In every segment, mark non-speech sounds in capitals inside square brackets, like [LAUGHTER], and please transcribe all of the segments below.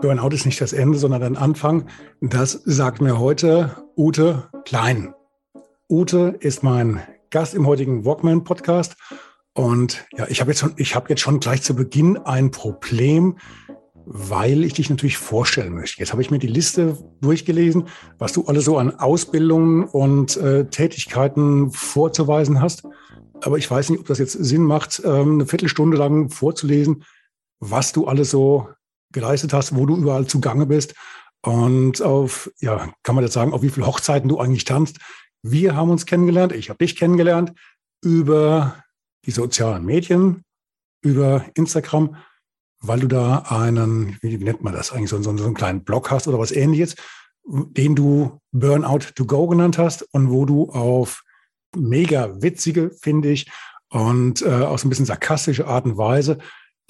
Burnout ist nicht das Ende, sondern ein Anfang. Das sagt mir heute Ute Klein. Ute ist mein Gast im heutigen Walkman Podcast. Und ja, ich habe jetzt schon, habe jetzt schon gleich zu Beginn ein Problem, weil ich dich natürlich vorstellen möchte. Jetzt habe ich mir die Liste durchgelesen, was du alles so an Ausbildungen und äh, Tätigkeiten vorzuweisen hast. Aber ich weiß nicht, ob das jetzt Sinn macht, ähm, eine Viertelstunde lang vorzulesen, was du alles so geleistet hast, wo du überall zugange bist und auf, ja, kann man jetzt sagen, auf wie viele Hochzeiten du eigentlich tanzt. Wir haben uns kennengelernt, ich habe dich kennengelernt über die sozialen Medien, über Instagram, weil du da einen, wie nennt man das eigentlich, so, so, so einen kleinen Blog hast oder was ähnliches, den du Burnout to Go genannt hast und wo du auf mega witzige, finde ich, und äh, aus ein bisschen sarkastische Art und Weise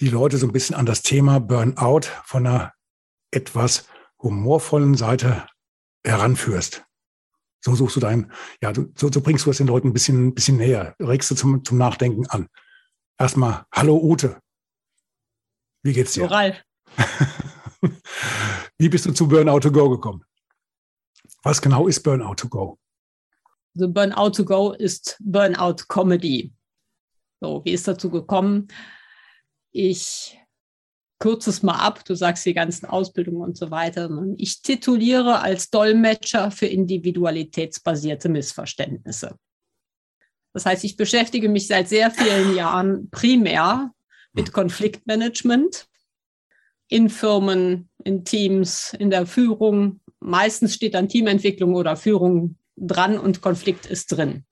die Leute so ein bisschen an das Thema Burnout von einer etwas humorvollen Seite heranführst. So suchst du dein, ja, du, so, so bringst du es den Leuten ein bisschen, ein bisschen näher, regst du zum, zum Nachdenken an. Erstmal, hallo Ute. Wie geht's dir? Ralf. [LAUGHS] Wie bist du zu Burnout to Go gekommen? Was genau ist Burnout to Go? The Burnout to Go ist Burnout Comedy. So, wie ist dazu gekommen? Ich kürze es mal ab, du sagst die ganzen Ausbildungen und so weiter. Ich tituliere als Dolmetscher für individualitätsbasierte Missverständnisse. Das heißt, ich beschäftige mich seit sehr vielen Jahren primär mit Konfliktmanagement in Firmen, in Teams, in der Führung. Meistens steht dann Teamentwicklung oder Führung dran und Konflikt ist drin.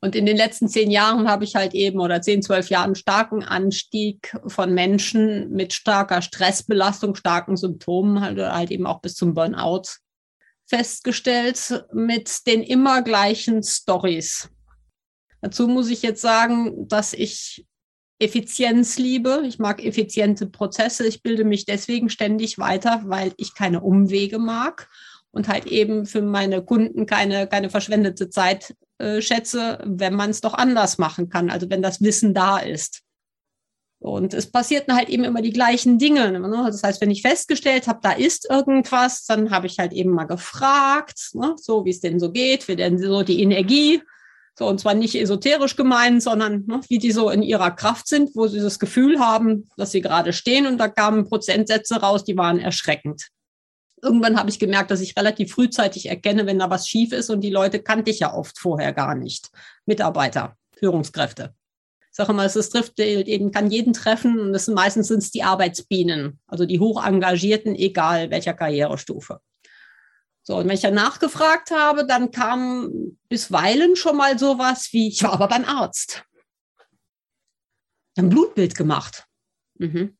Und in den letzten zehn Jahren habe ich halt eben oder zehn, zwölf Jahren starken Anstieg von Menschen mit starker Stressbelastung, starken Symptomen, halt, halt eben auch bis zum Burnout festgestellt mit den immer gleichen Stories. Dazu muss ich jetzt sagen, dass ich Effizienz liebe. Ich mag effiziente Prozesse. Ich bilde mich deswegen ständig weiter, weil ich keine Umwege mag und halt eben für meine Kunden keine, keine verschwendete Zeit äh, schätze, wenn man es doch anders machen kann, also wenn das Wissen da ist. Und es passierten halt eben immer die gleichen Dinge. Ne? Das heißt, wenn ich festgestellt habe, da ist irgendwas, dann habe ich halt eben mal gefragt, ne? so wie es denn so geht, wie denn so die Energie, so und zwar nicht esoterisch gemeint, sondern ne, wie die so in ihrer Kraft sind, wo sie das Gefühl haben, dass sie gerade stehen. Und da kamen Prozentsätze raus, die waren erschreckend irgendwann habe ich gemerkt, dass ich relativ frühzeitig erkenne, wenn da was schief ist und die Leute kannte ich ja oft vorher gar nicht. Mitarbeiter, Führungskräfte. Ich sage mal, es trifft eben, kann jeden treffen und das sind meistens sind es die Arbeitsbienen, also die Hochengagierten, egal welcher Karrierestufe. So, und wenn ich dann nachgefragt habe, dann kam bisweilen schon mal sowas wie, ich war aber beim Arzt. Ein Blutbild gemacht. Mhm.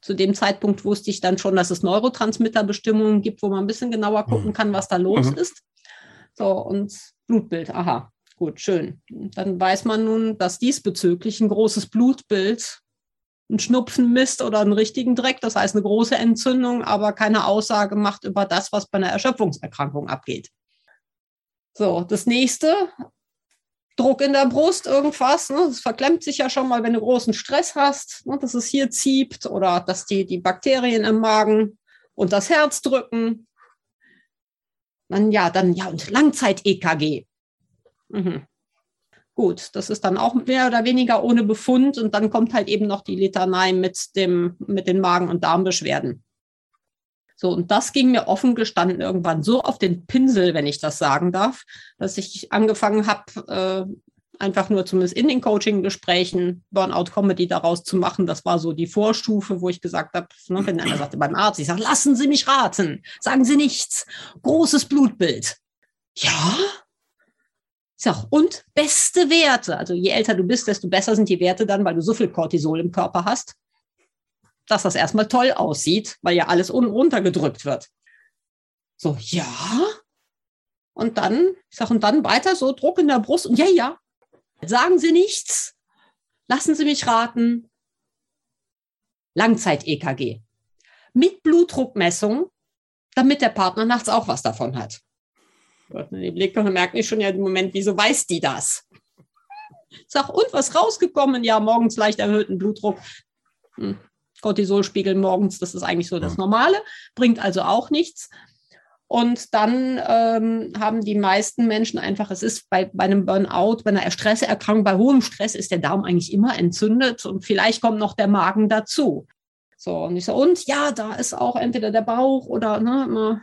Zu dem Zeitpunkt wusste ich dann schon, dass es Neurotransmitterbestimmungen gibt, wo man ein bisschen genauer gucken mhm. kann, was da los mhm. ist. So, und Blutbild, aha, gut, schön. Dann weiß man nun, dass diesbezüglich ein großes Blutbild ein Schnupfen misst oder einen richtigen Dreck, das heißt eine große Entzündung, aber keine Aussage macht über das, was bei einer Erschöpfungserkrankung abgeht. So, das nächste, Druck in der Brust, irgendwas. Ne? Das verklemmt sich ja schon mal, wenn du großen Stress hast, ne? dass es hier zieht oder dass die, die Bakterien im Magen und das Herz drücken. Dann ja, dann ja, und Langzeit-EKG. Mhm. Gut, das ist dann auch mehr oder weniger ohne Befund und dann kommt halt eben noch die Litanei mit, dem, mit den Magen- und Darmbeschwerden. So, und das ging mir offen gestanden irgendwann so auf den Pinsel, wenn ich das sagen darf, dass ich angefangen habe, äh, einfach nur zumindest in den Coaching-Gesprächen Burnout-Comedy daraus zu machen. Das war so die Vorstufe, wo ich gesagt habe, ne, wenn einer sagte beim Arzt, ich sage, lassen Sie mich raten, sagen Sie nichts, großes Blutbild. Ja, ich sag, und beste Werte. Also je älter du bist, desto besser sind die Werte dann, weil du so viel Cortisol im Körper hast. Dass das erstmal toll aussieht, weil ja alles unten runtergedrückt wird. So, ja. Und dann, ich sage, und dann weiter so Druck in der Brust und ja, ja. Sagen Sie nichts. Lassen Sie mich raten. Langzeit-EKG. Mit Blutdruckmessung, damit der Partner nachts auch was davon hat. Die Blick und merkt nicht schon ja im Moment, wieso weiß die das? Sag, und was rausgekommen? Ja, morgens leicht erhöhten Blutdruck. Hm. Cortisolspiegel morgens, das ist eigentlich so das Normale, bringt also auch nichts. Und dann ähm, haben die meisten Menschen einfach, es ist bei, bei einem Burnout, bei einer Stresserkrankung, bei hohem Stress ist der Darm eigentlich immer entzündet und vielleicht kommt noch der Magen dazu. So, und ich so, und ja, da ist auch entweder der Bauch oder ne,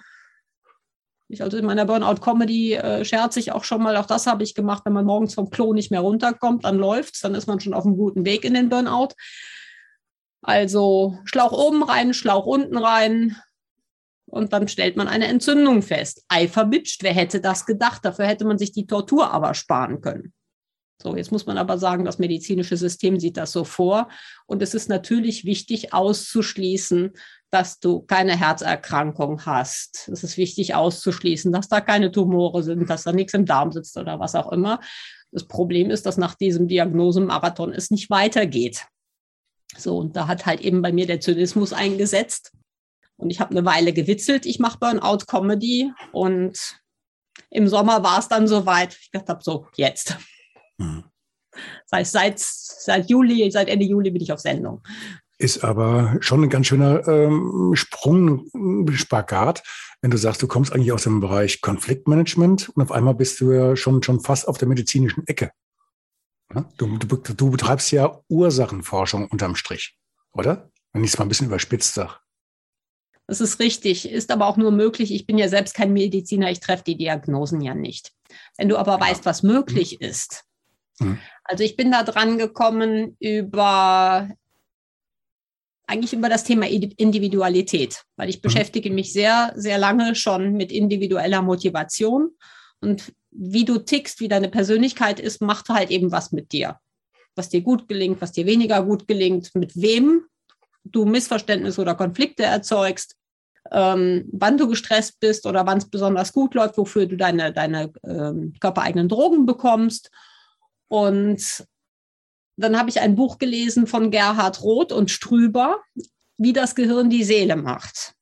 ich also in meiner Burnout-Comedy äh, scherze ich auch schon mal, auch das habe ich gemacht, wenn man morgens vom Klo nicht mehr runterkommt, dann läuft's, dann ist man schon auf einem guten Weg in den Burnout. Also Schlauch oben rein, Schlauch unten rein und dann stellt man eine Entzündung fest. Ei vermitscht, wer hätte das gedacht? Dafür hätte man sich die Tortur aber sparen können. So, jetzt muss man aber sagen, das medizinische System sieht das so vor. Und es ist natürlich wichtig auszuschließen, dass du keine Herzerkrankung hast. Es ist wichtig auszuschließen, dass da keine Tumore sind, dass da nichts im Darm sitzt oder was auch immer. Das Problem ist, dass nach diesem Diagnosemarathon es nicht weitergeht. So, und da hat halt eben bei mir der Zynismus eingesetzt. Und ich habe eine Weile gewitzelt, ich mache Burnout-Comedy. Und im Sommer war es dann soweit. Ich gedacht habe, so, jetzt. Mhm. Das heißt, seit, seit Juli, seit Ende Juli bin ich auf Sendung. Ist aber schon ein ganz schöner ähm, Sprung, Spagat, wenn du sagst, du kommst eigentlich aus dem Bereich Konfliktmanagement und auf einmal bist du ja schon, schon fast auf der medizinischen Ecke. Ja? Du, du, du betreibst ja Ursachenforschung unterm Strich, oder? Wenn ich es mal ein bisschen überspitzt sage. Das ist richtig, ist aber auch nur möglich. Ich bin ja selbst kein Mediziner, ich treffe die Diagnosen ja nicht. Wenn du aber weißt, was möglich mhm. ist. Mhm. Also ich bin da dran gekommen über eigentlich über das Thema Individualität, weil ich mhm. beschäftige mich sehr, sehr lange schon mit individueller Motivation und wie du tickst, wie deine Persönlichkeit ist, macht halt eben was mit dir. Was dir gut gelingt, was dir weniger gut gelingt, mit wem du Missverständnisse oder Konflikte erzeugst, ähm, wann du gestresst bist oder wann es besonders gut läuft, wofür du deine, deine ähm, körpereigenen Drogen bekommst. Und dann habe ich ein Buch gelesen von Gerhard Roth und Strüber, wie das Gehirn die Seele macht.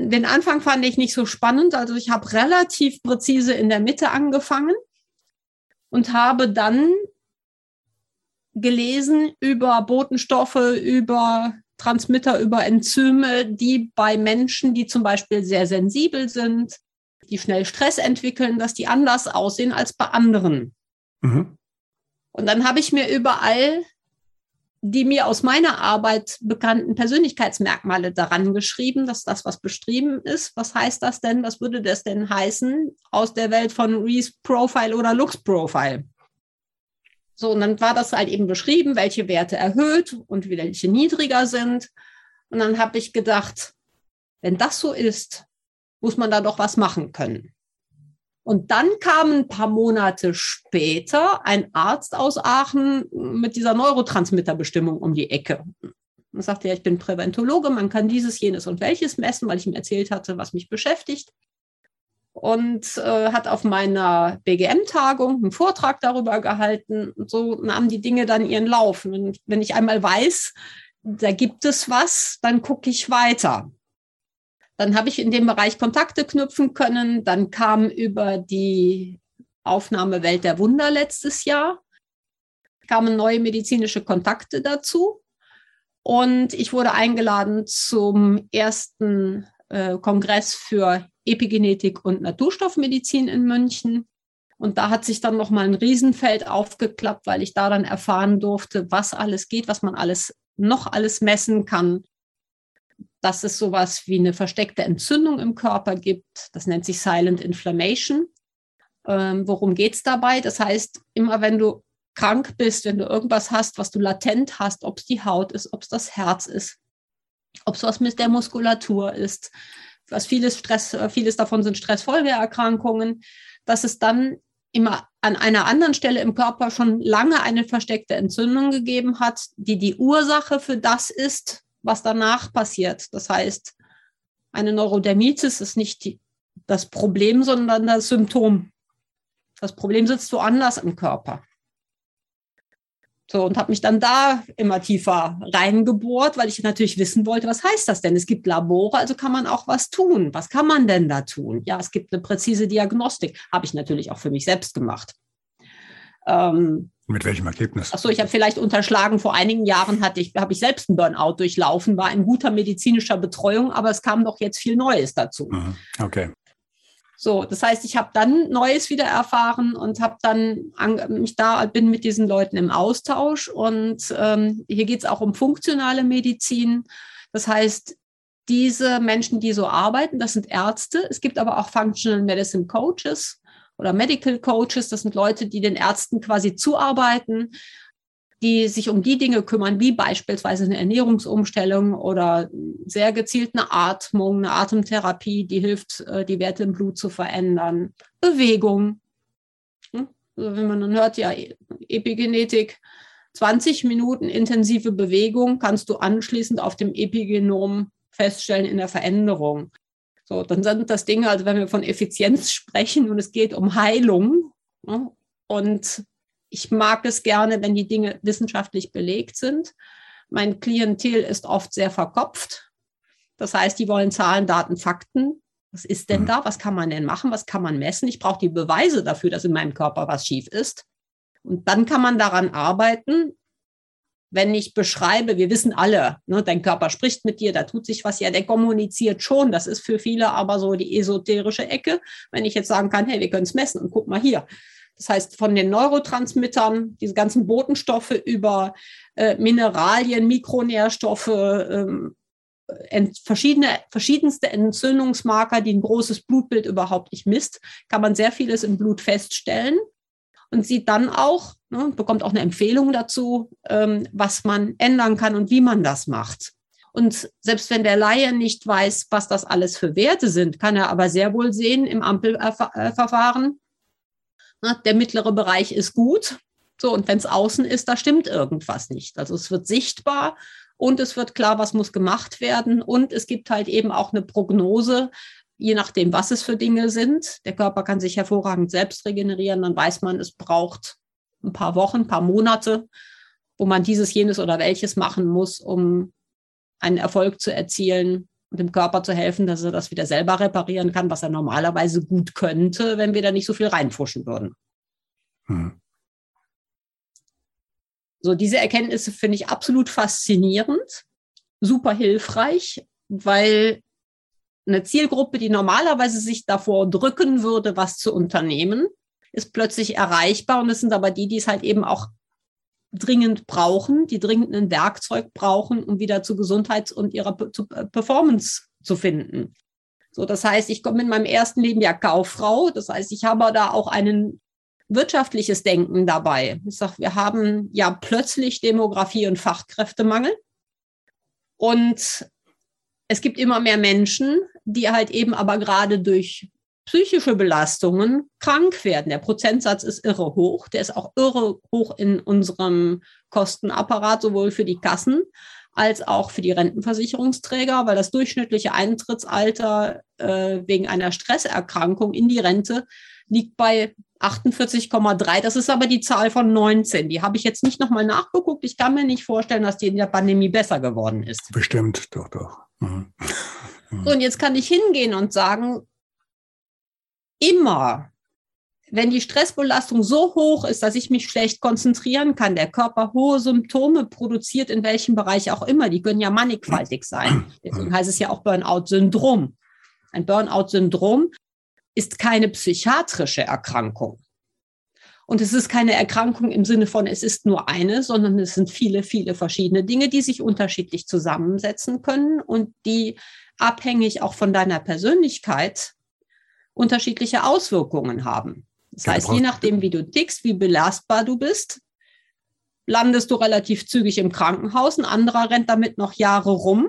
Den Anfang fand ich nicht so spannend, also ich habe relativ präzise in der Mitte angefangen und habe dann gelesen über Botenstoffe, über Transmitter, über Enzyme, die bei Menschen, die zum Beispiel sehr sensibel sind, die schnell Stress entwickeln, dass die anders aussehen als bei anderen. Mhm. Und dann habe ich mir überall die mir aus meiner Arbeit bekannten Persönlichkeitsmerkmale daran geschrieben, dass das, was beschrieben ist. Was heißt das denn? Was würde das denn heißen aus der Welt von Reese Profile oder Lux Profile? So, und dann war das halt eben beschrieben, welche Werte erhöht und welche niedriger sind. Und dann habe ich gedacht, wenn das so ist, muss man da doch was machen können. Und dann kam ein paar Monate später ein Arzt aus Aachen mit dieser Neurotransmitterbestimmung um die Ecke. Und sagte, ja, ich bin Präventologe, man kann dieses, jenes und welches messen, weil ich ihm erzählt hatte, was mich beschäftigt. Und äh, hat auf meiner BGM-Tagung einen Vortrag darüber gehalten. Und so nahmen die Dinge dann ihren Lauf. Und wenn ich einmal weiß, da gibt es was, dann gucke ich weiter. Dann habe ich in dem Bereich Kontakte knüpfen können. Dann kam über die Aufnahme Welt der Wunder letztes Jahr, kamen neue medizinische Kontakte dazu. Und ich wurde eingeladen zum ersten äh, Kongress für Epigenetik und Naturstoffmedizin in München. Und da hat sich dann nochmal ein Riesenfeld aufgeklappt, weil ich da dann erfahren durfte, was alles geht, was man alles noch alles messen kann, dass es sowas wie eine versteckte Entzündung im Körper gibt. Das nennt sich Silent Inflammation. Ähm, worum geht es dabei? Das heißt, immer wenn du krank bist, wenn du irgendwas hast, was du latent hast, ob es die Haut ist, ob es das Herz ist, ob es was mit der Muskulatur ist, was vieles Stress, vieles davon sind Stressfolgeerkrankungen, dass es dann immer an einer anderen Stelle im Körper schon lange eine versteckte Entzündung gegeben hat, die die Ursache für das ist, was danach passiert. Das heißt, eine Neurodermitis ist nicht die, das Problem, sondern das Symptom. Das Problem sitzt woanders im Körper. So, und habe mich dann da immer tiefer reingebohrt, weil ich natürlich wissen wollte, was heißt das denn? Es gibt Labore, also kann man auch was tun. Was kann man denn da tun? Ja, es gibt eine präzise Diagnostik. Habe ich natürlich auch für mich selbst gemacht. Ähm, Mit welchem Ergebnis? Achso, ich habe vielleicht unterschlagen, vor einigen Jahren hatte ich, habe ich selbst einen Burnout durchlaufen, war in guter medizinischer Betreuung, aber es kam doch jetzt viel Neues dazu. Mhm. Okay. So, das heißt, ich habe dann Neues wieder erfahren und habe dann an, mich da bin mit diesen Leuten im Austausch. Und ähm, hier geht es auch um funktionale Medizin. Das heißt, diese Menschen, die so arbeiten, das sind Ärzte. Es gibt aber auch Functional Medicine Coaches oder Medical Coaches. Das sind Leute, die den Ärzten quasi zuarbeiten die sich um die Dinge kümmern, wie beispielsweise eine Ernährungsumstellung oder sehr gezielt eine Atmung, eine Atemtherapie, die hilft, äh, die Werte im Blut zu verändern. Bewegung. Hm? Also wenn man dann hört, ja, Epigenetik, 20 Minuten intensive Bewegung kannst du anschließend auf dem Epigenom feststellen in der Veränderung. So, dann sind das Dinge, also wenn wir von Effizienz sprechen und es geht um Heilung ne, und ich mag es gerne, wenn die Dinge wissenschaftlich belegt sind. Mein Klientel ist oft sehr verkopft. Das heißt, die wollen Zahlen, Daten, Fakten. Was ist denn mhm. da? Was kann man denn machen? Was kann man messen? Ich brauche die Beweise dafür, dass in meinem Körper was schief ist. Und dann kann man daran arbeiten, wenn ich beschreibe, wir wissen alle, ne, dein Körper spricht mit dir, da tut sich was, ja, der kommuniziert schon. Das ist für viele aber so die esoterische Ecke. Wenn ich jetzt sagen kann, hey, wir können es messen und guck mal hier, das heißt, von den Neurotransmittern, diese ganzen Botenstoffe über äh, Mineralien, Mikronährstoffe, ähm, verschiedene, verschiedenste Entzündungsmarker, die ein großes Blutbild überhaupt nicht misst, kann man sehr vieles im Blut feststellen und sieht dann auch, ne, bekommt auch eine Empfehlung dazu, ähm, was man ändern kann und wie man das macht. Und selbst wenn der Laie nicht weiß, was das alles für Werte sind, kann er aber sehr wohl sehen im Ampelverfahren, na, der mittlere Bereich ist gut. So, und wenn es außen ist, da stimmt irgendwas nicht. Also es wird sichtbar und es wird klar, was muss gemacht werden. Und es gibt halt eben auch eine Prognose, je nachdem, was es für Dinge sind. Der Körper kann sich hervorragend selbst regenerieren. Dann weiß man, es braucht ein paar Wochen, ein paar Monate, wo man dieses, jenes oder welches machen muss, um einen Erfolg zu erzielen und dem Körper zu helfen, dass er das wieder selber reparieren kann, was er normalerweise gut könnte, wenn wir da nicht so viel reinfuschen würden. Hm. So, diese Erkenntnisse finde ich absolut faszinierend, super hilfreich, weil eine Zielgruppe, die normalerweise sich davor drücken würde, was zu unternehmen, ist plötzlich erreichbar. Und es sind aber die, die es halt eben auch dringend brauchen, die dringend ein Werkzeug brauchen, um wieder zu Gesundheit und ihrer äh, Performance zu finden. So, das heißt, ich komme in meinem ersten Leben ja Kauffrau. Das heißt, ich habe da auch ein wirtschaftliches Denken dabei. Ich sage, wir haben ja plötzlich Demografie und Fachkräftemangel. Und es gibt immer mehr Menschen, die halt eben aber gerade durch psychische Belastungen krank werden. Der Prozentsatz ist irre hoch. Der ist auch irre hoch in unserem Kostenapparat, sowohl für die Kassen als auch für die Rentenversicherungsträger, weil das durchschnittliche Eintrittsalter äh, wegen einer Stresserkrankung in die Rente liegt bei 48,3. Das ist aber die Zahl von 19. Die habe ich jetzt nicht nochmal nachgeguckt. Ich kann mir nicht vorstellen, dass die in der Pandemie besser geworden ist. Bestimmt, doch, doch. Mhm. So, und jetzt kann ich hingehen und sagen, immer, wenn die Stressbelastung so hoch ist, dass ich mich schlecht konzentrieren kann, der Körper hohe Symptome produziert, in welchem Bereich auch immer, die können ja mannigfaltig sein. Deswegen heißt es ja auch Burnout-Syndrom. Ein Burnout-Syndrom ist keine psychiatrische Erkrankung. Und es ist keine Erkrankung im Sinne von, es ist nur eine, sondern es sind viele, viele verschiedene Dinge, die sich unterschiedlich zusammensetzen können und die abhängig auch von deiner Persönlichkeit unterschiedliche Auswirkungen haben. Das ja, heißt, je nachdem, wie du tickst, wie belastbar du bist, landest du relativ zügig im Krankenhaus. Ein anderer rennt damit noch Jahre rum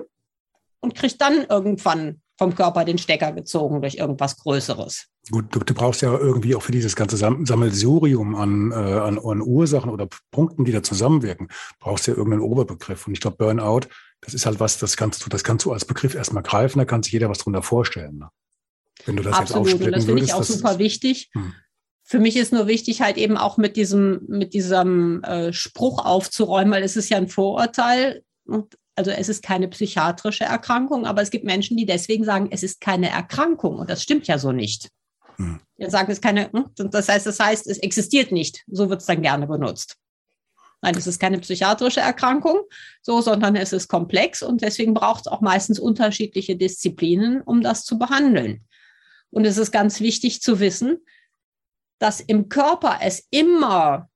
und kriegt dann irgendwann vom Körper den Stecker gezogen durch irgendwas Größeres. Gut, du, du brauchst ja irgendwie auch für dieses ganze Sammelsurium an, äh, an, an, Ursachen oder Punkten, die da zusammenwirken, brauchst du ja irgendeinen Oberbegriff. Und ich glaube, Burnout das ist halt was, das kannst du, das kannst du als Begriff erstmal greifen, da kann sich jeder was drunter vorstellen. Ne? Wenn du das Absolut, jetzt und das finde ich auch super wichtig. Hm. Für mich ist nur wichtig, halt eben auch mit diesem, mit diesem äh, Spruch aufzuräumen, weil es ist ja ein Vorurteil. Und also es ist keine psychiatrische Erkrankung, aber es gibt Menschen, die deswegen sagen, es ist keine Erkrankung. Und das stimmt ja so nicht. Hm. Die sagen, es keine, hm, das heißt, das heißt, es existiert nicht. So wird es dann gerne benutzt. Nein, es ist keine psychiatrische Erkrankung, so, sondern es ist komplex und deswegen braucht es auch meistens unterschiedliche Disziplinen, um das zu behandeln. Und es ist ganz wichtig zu wissen, dass im Körper es immer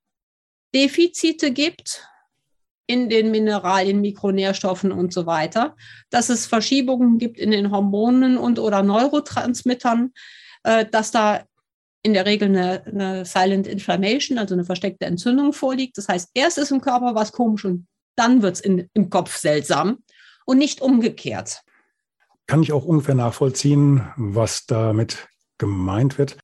Defizite gibt in den Mineralien, Mikronährstoffen und so weiter, dass es Verschiebungen gibt in den Hormonen und oder Neurotransmittern, äh, dass da in der Regel eine, eine Silent Inflammation, also eine versteckte Entzündung vorliegt. Das heißt, erst ist im Körper was komisch und dann wird es im Kopf seltsam und nicht umgekehrt. Kann ich auch ungefähr nachvollziehen, was damit gemeint wird.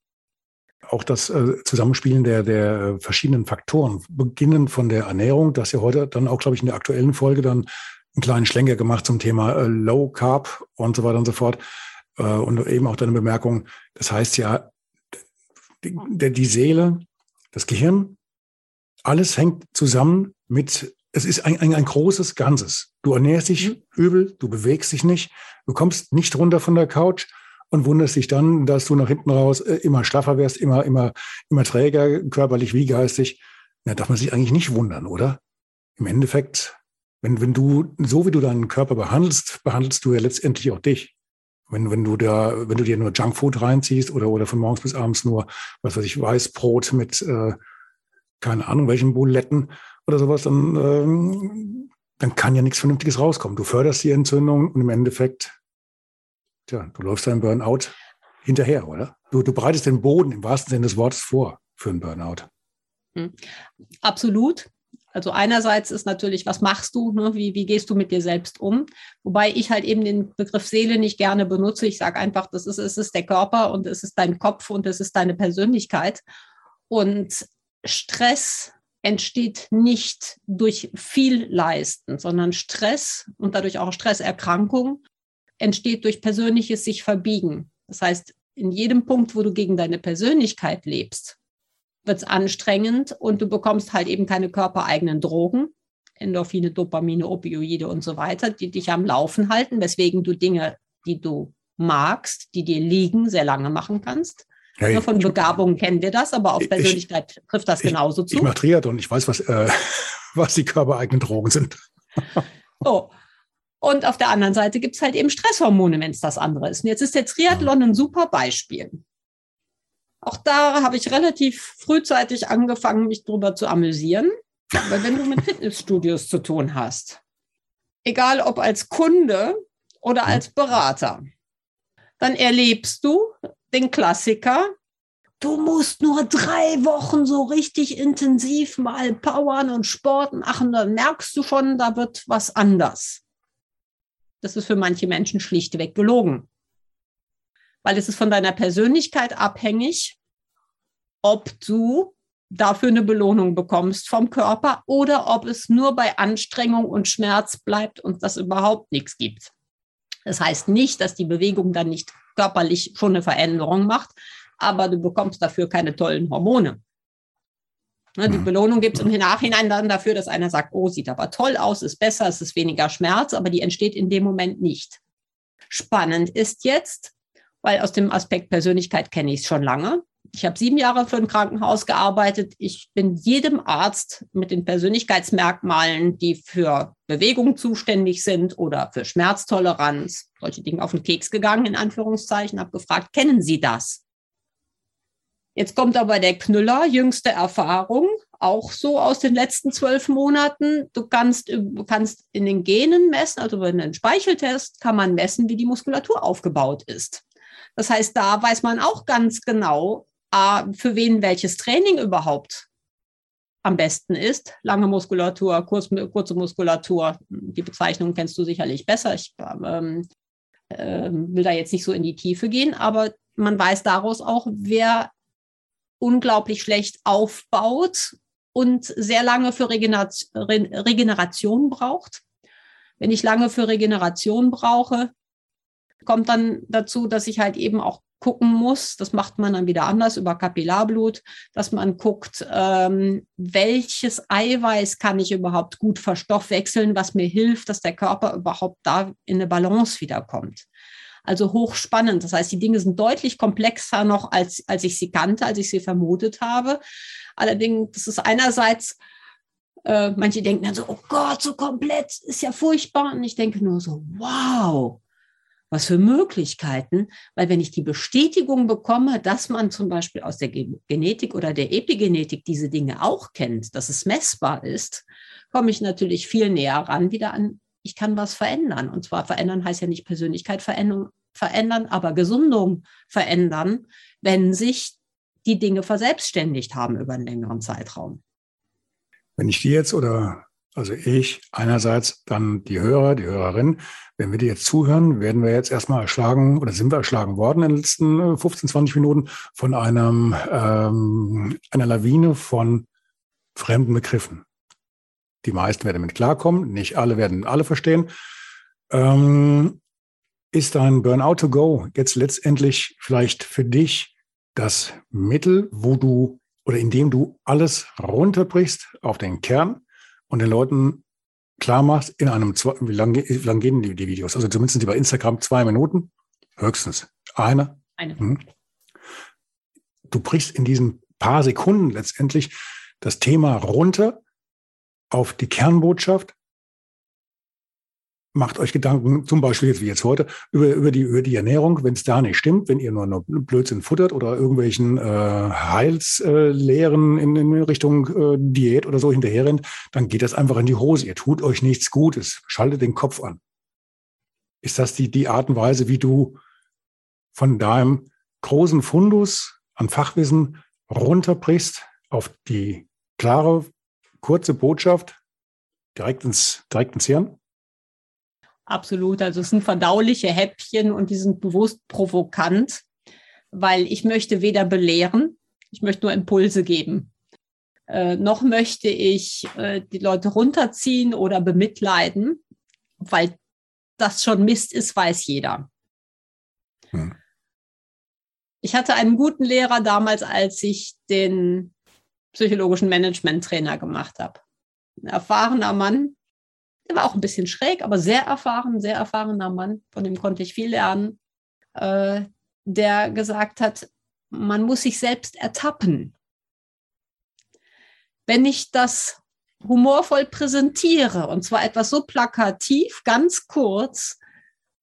Auch das äh, Zusammenspielen der, der verschiedenen Faktoren, beginnen von der Ernährung, das ja heute dann auch, glaube ich, in der aktuellen Folge dann einen kleinen Schlenker gemacht zum Thema äh, Low Carb und so weiter und so fort. Äh, und eben auch deine Bemerkung, das heißt ja, die, die Seele, das Gehirn, alles hängt zusammen mit, es ist ein, ein, ein großes Ganzes. Du ernährst dich mhm. übel, du bewegst dich nicht, du kommst nicht runter von der Couch und wunderst dich dann, dass du nach hinten raus äh, immer schlaffer wirst, immer, immer, immer träger, körperlich wie geistig. Da darf man sich eigentlich nicht wundern, oder? Im Endeffekt, wenn, wenn du, so wie du deinen Körper behandelst, behandelst du ja letztendlich auch dich. Wenn, wenn du da, wenn du dir nur Junkfood reinziehst oder, oder von morgens bis abends nur, was weiß ich, Weißbrot mit, äh, keine Ahnung, welchen Buletten oder sowas, dann, ähm, dann kann ja nichts Vernünftiges rauskommen. Du förderst die Entzündung und im Endeffekt, tja, du läufst deinem Burnout hinterher, oder? Du, du bereitest den Boden im wahrsten Sinne des Wortes vor für einen Burnout. Hm. Absolut. Also einerseits ist natürlich, was machst du, ne? wie, wie gehst du mit dir selbst um? Wobei ich halt eben den Begriff Seele nicht gerne benutze. Ich sage einfach, das ist, es ist der Körper und es ist dein Kopf und es ist deine Persönlichkeit. Und Stress entsteht nicht durch viel Leisten, sondern Stress und dadurch auch Stresserkrankung entsteht durch persönliches sich verbiegen. Das heißt, in jedem Punkt, wo du gegen deine Persönlichkeit lebst, wird es anstrengend und du bekommst halt eben keine körpereigenen Drogen, Endorphine, Dopamine, Opioide und so weiter, die dich am Laufen halten, weswegen du Dinge, die du magst, die dir liegen, sehr lange machen kannst. Ja, Nur von Begabungen kennen wir das, aber auf Persönlichkeit ich, trifft das genauso ich, zu. Ich mache Triathlon, ich weiß, was, äh, [LAUGHS] was die körpereigenen Drogen sind. so. Und auf der anderen Seite gibt es halt eben Stresshormone, wenn es das andere ist. Und jetzt ist der Triathlon ein super Beispiel. Auch da habe ich relativ frühzeitig angefangen, mich drüber zu amüsieren. Weil wenn du mit Fitnessstudios zu tun hast, egal ob als Kunde oder als Berater, dann erlebst du den Klassiker, du musst nur drei Wochen so richtig intensiv mal powern und Sport machen, dann merkst du schon, da wird was anders. Das ist für manche Menschen schlichtweg gelogen weil es ist von deiner Persönlichkeit abhängig, ob du dafür eine Belohnung bekommst vom Körper oder ob es nur bei Anstrengung und Schmerz bleibt und das überhaupt nichts gibt. Das heißt nicht, dass die Bewegung dann nicht körperlich schon eine Veränderung macht, aber du bekommst dafür keine tollen Hormone. Ne, die mhm. Belohnung gibt es im Nachhinein dann dafür, dass einer sagt, oh, sieht aber toll aus, ist besser, es ist weniger Schmerz, aber die entsteht in dem Moment nicht. Spannend ist jetzt, weil aus dem Aspekt Persönlichkeit kenne ich es schon lange. Ich habe sieben Jahre für ein Krankenhaus gearbeitet. Ich bin jedem Arzt mit den Persönlichkeitsmerkmalen, die für Bewegung zuständig sind oder für Schmerztoleranz, solche Dinge auf den Keks gegangen, in Anführungszeichen, habe gefragt, kennen Sie das? Jetzt kommt aber der Knüller, jüngste Erfahrung, auch so aus den letzten zwölf Monaten. Du kannst, du kannst in den Genen messen, also bei einem Speicheltest kann man messen, wie die Muskulatur aufgebaut ist. Das heißt, da weiß man auch ganz genau, für wen welches Training überhaupt am besten ist. Lange Muskulatur, kurz, kurze Muskulatur, die Bezeichnung kennst du sicherlich besser. Ich ähm, äh, will da jetzt nicht so in die Tiefe gehen, aber man weiß daraus auch, wer unglaublich schlecht aufbaut und sehr lange für Regeneration braucht Wenn ich lange für Regeneration brauche, kommt dann dazu, dass ich halt eben auch gucken muss, das macht man dann wieder anders über Kapillarblut, dass man guckt, ähm, welches Eiweiß kann ich überhaupt gut verstoffwechseln, was mir hilft, dass der Körper überhaupt da in eine Balance wiederkommt. Also hochspannend. Das heißt, die Dinge sind deutlich komplexer noch, als, als ich sie kannte, als ich sie vermutet habe. Allerdings, das ist einerseits, äh, manche denken dann so, oh Gott, so komplett, ist ja furchtbar. Und ich denke nur so, wow, was für Möglichkeiten, weil wenn ich die Bestätigung bekomme, dass man zum Beispiel aus der Genetik oder der Epigenetik diese Dinge auch kennt, dass es messbar ist, komme ich natürlich viel näher ran wieder an, ich kann was verändern. Und zwar verändern heißt ja nicht Persönlichkeit verändern, aber Gesundung verändern, wenn sich die Dinge verselbstständigt haben über einen längeren Zeitraum. Wenn ich die jetzt oder also ich einerseits, dann die Hörer, die Hörerin. Wenn wir dir jetzt zuhören, werden wir jetzt erstmal erschlagen oder sind wir erschlagen worden in den letzten 15, äh, 20 Minuten von einem, ähm, einer Lawine von fremden Begriffen. Die meisten werden damit klarkommen, nicht alle werden alle verstehen. Ähm, ist ein Burnout to go jetzt letztendlich vielleicht für dich das Mittel, wo du oder indem du alles runterbrichst auf den Kern, und den Leuten klar machst, in einem, wie lange lang gehen die, die, Videos? Also zumindest die bei Instagram zwei Minuten, höchstens eine. Eine. Mhm. Du brichst in diesen paar Sekunden letztendlich das Thema runter auf die Kernbotschaft macht euch Gedanken, zum Beispiel jetzt wie jetzt heute, über, über, die, über die Ernährung, wenn es da nicht stimmt, wenn ihr nur, nur Blödsinn futtert oder irgendwelchen äh, Heilslehren äh, in, in Richtung äh, Diät oder so hinterherrennt, dann geht das einfach in die Hose. Ihr tut euch nichts Gutes. Schaltet den Kopf an. Ist das die, die Art und Weise, wie du von deinem großen Fundus an Fachwissen runterbrichst auf die klare, kurze Botschaft direkt ins, direkt ins Hirn? Absolut. Also es sind verdauliche Häppchen und die sind bewusst provokant, weil ich möchte weder belehren, ich möchte nur Impulse geben. Äh, noch möchte ich äh, die Leute runterziehen oder bemitleiden, weil das schon Mist ist, weiß jeder. Hm. Ich hatte einen guten Lehrer damals, als ich den psychologischen Management-Trainer gemacht habe. Ein erfahrener Mann, der war auch ein bisschen schräg, aber sehr erfahren, sehr erfahrener Mann. Von dem konnte ich viel lernen. Äh, der gesagt hat, man muss sich selbst ertappen. Wenn ich das humorvoll präsentiere, und zwar etwas so plakativ, ganz kurz,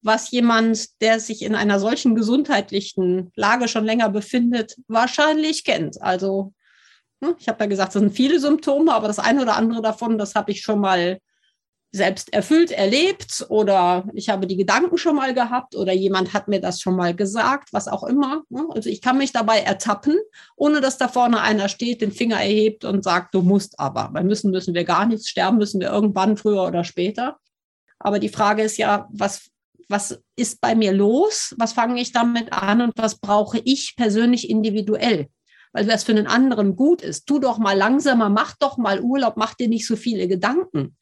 was jemand, der sich in einer solchen gesundheitlichen Lage schon länger befindet, wahrscheinlich kennt. Also, ich habe ja gesagt, es sind viele Symptome, aber das eine oder andere davon, das habe ich schon mal selbst erfüllt erlebt oder ich habe die Gedanken schon mal gehabt oder jemand hat mir das schon mal gesagt, was auch immer. Ne? Also ich kann mich dabei ertappen, ohne dass da vorne einer steht, den Finger erhebt und sagt, du musst aber. Bei müssen müssen wir gar nichts, sterben müssen wir irgendwann früher oder später. Aber die Frage ist ja, was, was ist bei mir los? Was fange ich damit an und was brauche ich persönlich individuell? Weil was für einen anderen gut ist, tu doch mal langsamer, mach doch mal Urlaub, mach dir nicht so viele Gedanken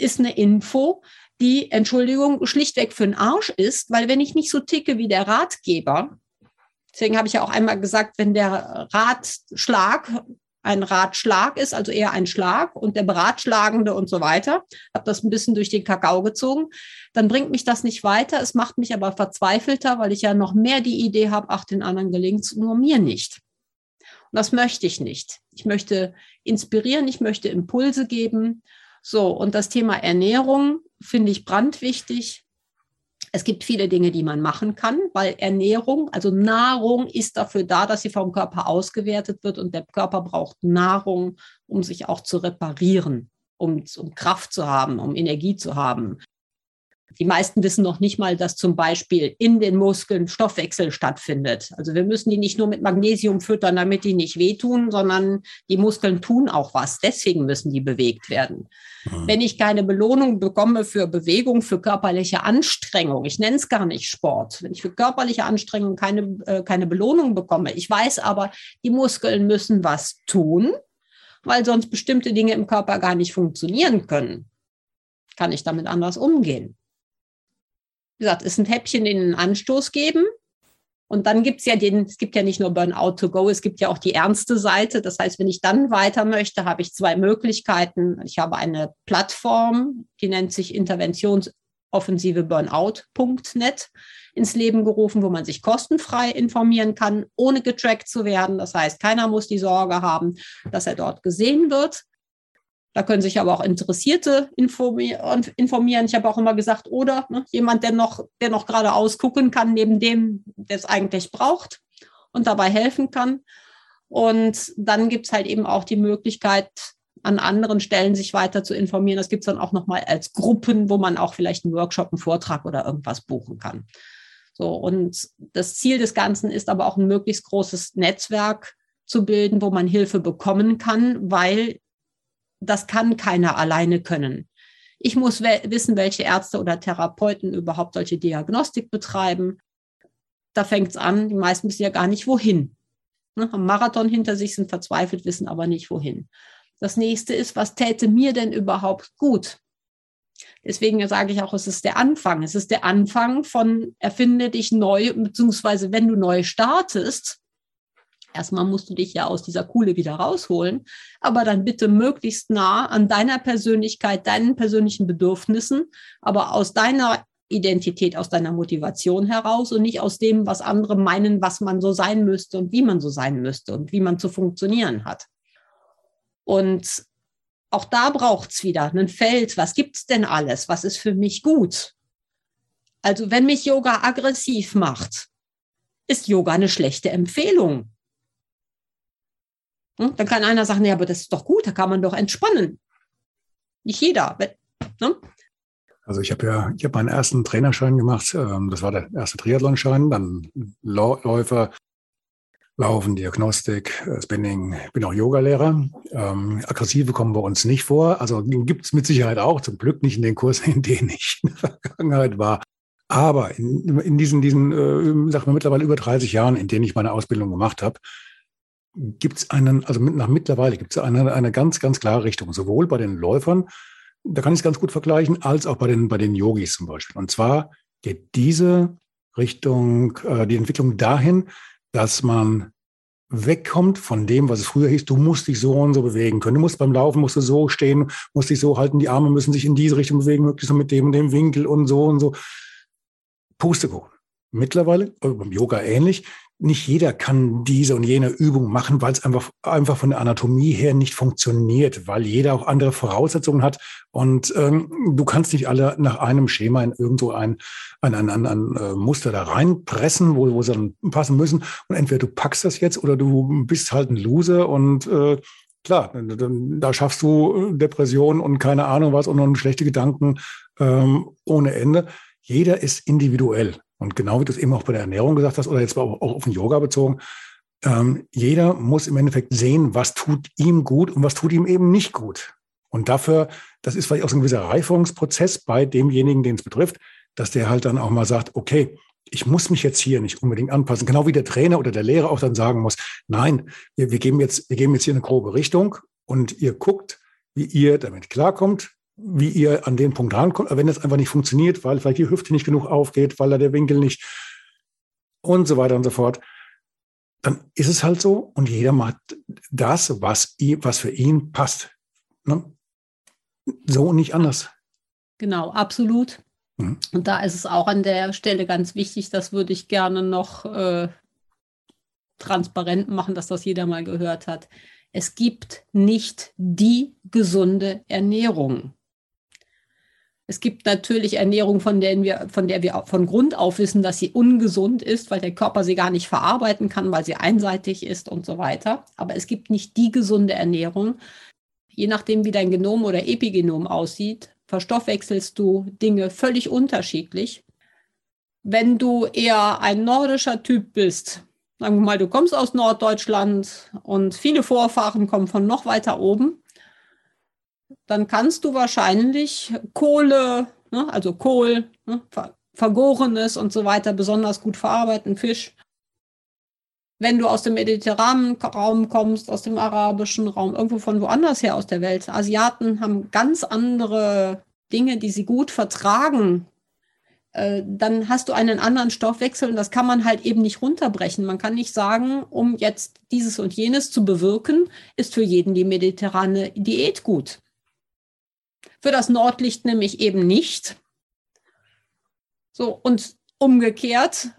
ist eine Info, die, Entschuldigung, schlichtweg für den Arsch ist, weil wenn ich nicht so ticke wie der Ratgeber, deswegen habe ich ja auch einmal gesagt, wenn der Ratschlag ein Ratschlag ist, also eher ein Schlag und der Beratschlagende und so weiter, habe das ein bisschen durch den Kakao gezogen, dann bringt mich das nicht weiter. Es macht mich aber verzweifelter, weil ich ja noch mehr die Idee habe, ach, den anderen gelingt es, nur mir nicht. Und das möchte ich nicht. Ich möchte inspirieren, ich möchte Impulse geben so, und das Thema Ernährung finde ich brandwichtig. Es gibt viele Dinge, die man machen kann, weil Ernährung, also Nahrung ist dafür da, dass sie vom Körper ausgewertet wird und der Körper braucht Nahrung, um sich auch zu reparieren, um, um Kraft zu haben, um Energie zu haben. Die meisten wissen noch nicht mal, dass zum Beispiel in den Muskeln Stoffwechsel stattfindet. Also wir müssen die nicht nur mit Magnesium füttern, damit die nicht wehtun, sondern die Muskeln tun auch was. Deswegen müssen die bewegt werden. Mhm. Wenn ich keine Belohnung bekomme für Bewegung, für körperliche Anstrengung, ich nenne es gar nicht Sport, wenn ich für körperliche Anstrengung keine, äh, keine Belohnung bekomme, ich weiß aber, die Muskeln müssen was tun, weil sonst bestimmte Dinge im Körper gar nicht funktionieren können kann ich damit anders umgehen? Wie gesagt, ist ein Häppchen, den einen Anstoß geben. Und dann gibt es ja den, es gibt ja nicht nur Burnout to go, es gibt ja auch die ernste Seite. Das heißt, wenn ich dann weiter möchte, habe ich zwei Möglichkeiten. Ich habe eine Plattform, die nennt sich Interventionsoffensive Burnout.net ins Leben gerufen, wo man sich kostenfrei informieren kann, ohne getrackt zu werden. Das heißt, keiner muss die Sorge haben, dass er dort gesehen wird. Da können sich aber auch Interessierte informieren. Ich habe auch immer gesagt, oder ne, jemand, der noch, der noch gerade ausgucken kann, neben dem, der es eigentlich braucht und dabei helfen kann. Und dann gibt es halt eben auch die Möglichkeit, an anderen Stellen sich weiter zu informieren. Das gibt es dann auch nochmal als Gruppen, wo man auch vielleicht einen Workshop, einen Vortrag oder irgendwas buchen kann. So, und das Ziel des Ganzen ist aber auch ein möglichst großes Netzwerk zu bilden, wo man Hilfe bekommen kann, weil das kann keiner alleine können. Ich muss wissen, welche Ärzte oder Therapeuten überhaupt solche Diagnostik betreiben. Da fängt es an, die meisten wissen ja gar nicht, wohin. Ne, haben Marathon hinter sich, sind verzweifelt, wissen aber nicht, wohin. Das nächste ist, was täte mir denn überhaupt gut? Deswegen sage ich auch, es ist der Anfang. Es ist der Anfang von erfinde dich neu, beziehungsweise wenn du neu startest, Erstmal musst du dich ja aus dieser Kuhle wieder rausholen, aber dann bitte möglichst nah an deiner Persönlichkeit, deinen persönlichen Bedürfnissen, aber aus deiner Identität, aus deiner Motivation heraus und nicht aus dem, was andere meinen, was man so sein müsste und wie man so sein müsste und wie man zu funktionieren hat. Und auch da braucht es wieder ein Feld. Was gibt es denn alles? Was ist für mich gut? Also wenn mich Yoga aggressiv macht, ist Yoga eine schlechte Empfehlung. Hm? Dann kann einer sagen, ja, aber das ist doch gut, da kann man doch entspannen. Nicht jeder. Ne? Also ich habe ja, ich habe meinen ersten Trainerschein gemacht. Ähm, das war der erste Triathlonschein, dann Läufer, Laufen, Diagnostik, äh, Spinning. Ich bin auch Yogalehrer. Ähm, Aggressive kommen bei uns nicht vor. Also gibt es mit Sicherheit auch. Zum Glück nicht in den Kursen, [LAUGHS] in denen ich in der Vergangenheit war. Aber in, in diesen, diesen äh, sagen wir mittlerweile über 30 Jahren, in denen ich meine Ausbildung gemacht habe, gibt es einen, also nach mittlerweile gibt es eine, eine ganz, ganz klare Richtung, sowohl bei den Läufern, da kann ich es ganz gut vergleichen, als auch bei den, bei den Yogis zum Beispiel. Und zwar geht diese Richtung, äh, die Entwicklung dahin, dass man wegkommt von dem, was es früher hieß, du musst dich so und so bewegen können. Du musst beim Laufen, musst du so stehen, musst dich so halten, die Arme müssen sich in diese Richtung bewegen, möglichst mit dem und dem Winkel und so und so. Pustekuchen. Mittlerweile, also beim Yoga ähnlich, nicht jeder kann diese und jene Übung machen, weil es einfach, einfach von der Anatomie her nicht funktioniert, weil jeder auch andere Voraussetzungen hat. Und ähm, du kannst nicht alle nach einem Schema in irgendwo ein, ein, ein, ein, ein äh, Muster da reinpressen, wo, wo sie dann passen müssen. Und entweder du packst das jetzt oder du bist halt ein Loser und äh, klar, da schaffst du Depressionen und keine Ahnung was und noch schlechte Gedanken ähm, ohne Ende. Jeder ist individuell. Und genau wie du es eben auch bei der Ernährung gesagt hast oder jetzt auch auf den Yoga bezogen, ähm, jeder muss im Endeffekt sehen, was tut ihm gut und was tut ihm eben nicht gut. Und dafür, das ist vielleicht auch so ein gewisser Reifungsprozess bei demjenigen, den es betrifft, dass der halt dann auch mal sagt, okay, ich muss mich jetzt hier nicht unbedingt anpassen. Genau wie der Trainer oder der Lehrer auch dann sagen muss, nein, wir, wir geben jetzt, wir geben jetzt hier eine grobe Richtung und ihr guckt, wie ihr damit klarkommt wie ihr an den Punkt rankommt. wenn das einfach nicht funktioniert, weil vielleicht die Hüfte nicht genug aufgeht, weil da der Winkel nicht und so weiter und so fort, dann ist es halt so und jeder macht das, was, was für ihn passt. Ne? So und nicht anders. Genau, absolut. Mhm. Und da ist es auch an der Stelle ganz wichtig, das würde ich gerne noch äh, transparent machen, dass das jeder mal gehört hat. Es gibt nicht die gesunde Ernährung. Es gibt natürlich Ernährung, von der wir, von der wir von Grund auf wissen, dass sie ungesund ist, weil der Körper sie gar nicht verarbeiten kann, weil sie einseitig ist und so weiter. Aber es gibt nicht die gesunde Ernährung. Je nachdem, wie dein Genom oder Epigenom aussieht, verstoffwechselst du Dinge völlig unterschiedlich. Wenn du eher ein nordischer Typ bist, sagen wir mal, du kommst aus Norddeutschland und viele Vorfahren kommen von noch weiter oben, dann kannst du wahrscheinlich Kohle, ne, also Kohl, ne, Vergorenes und so weiter besonders gut verarbeiten, Fisch. Wenn du aus dem mediterranen Raum kommst, aus dem arabischen Raum, irgendwo von woanders her aus der Welt, Asiaten haben ganz andere Dinge, die sie gut vertragen, äh, dann hast du einen anderen Stoffwechsel und das kann man halt eben nicht runterbrechen. Man kann nicht sagen, um jetzt dieses und jenes zu bewirken, ist für jeden die mediterrane Diät gut. Für das Nordlicht nämlich eben nicht. So, und umgekehrt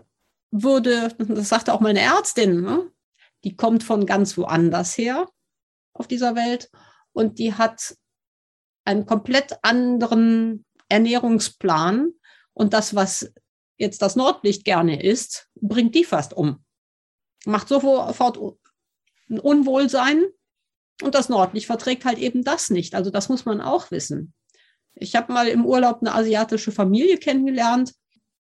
würde, das sagte auch meine Ärztin, ne? die kommt von ganz woanders her auf dieser Welt und die hat einen komplett anderen Ernährungsplan und das, was jetzt das Nordlicht gerne isst, bringt die fast um. Macht sofort ein Unwohlsein und das Nordlicht verträgt halt eben das nicht. Also das muss man auch wissen. Ich habe mal im Urlaub eine asiatische Familie kennengelernt.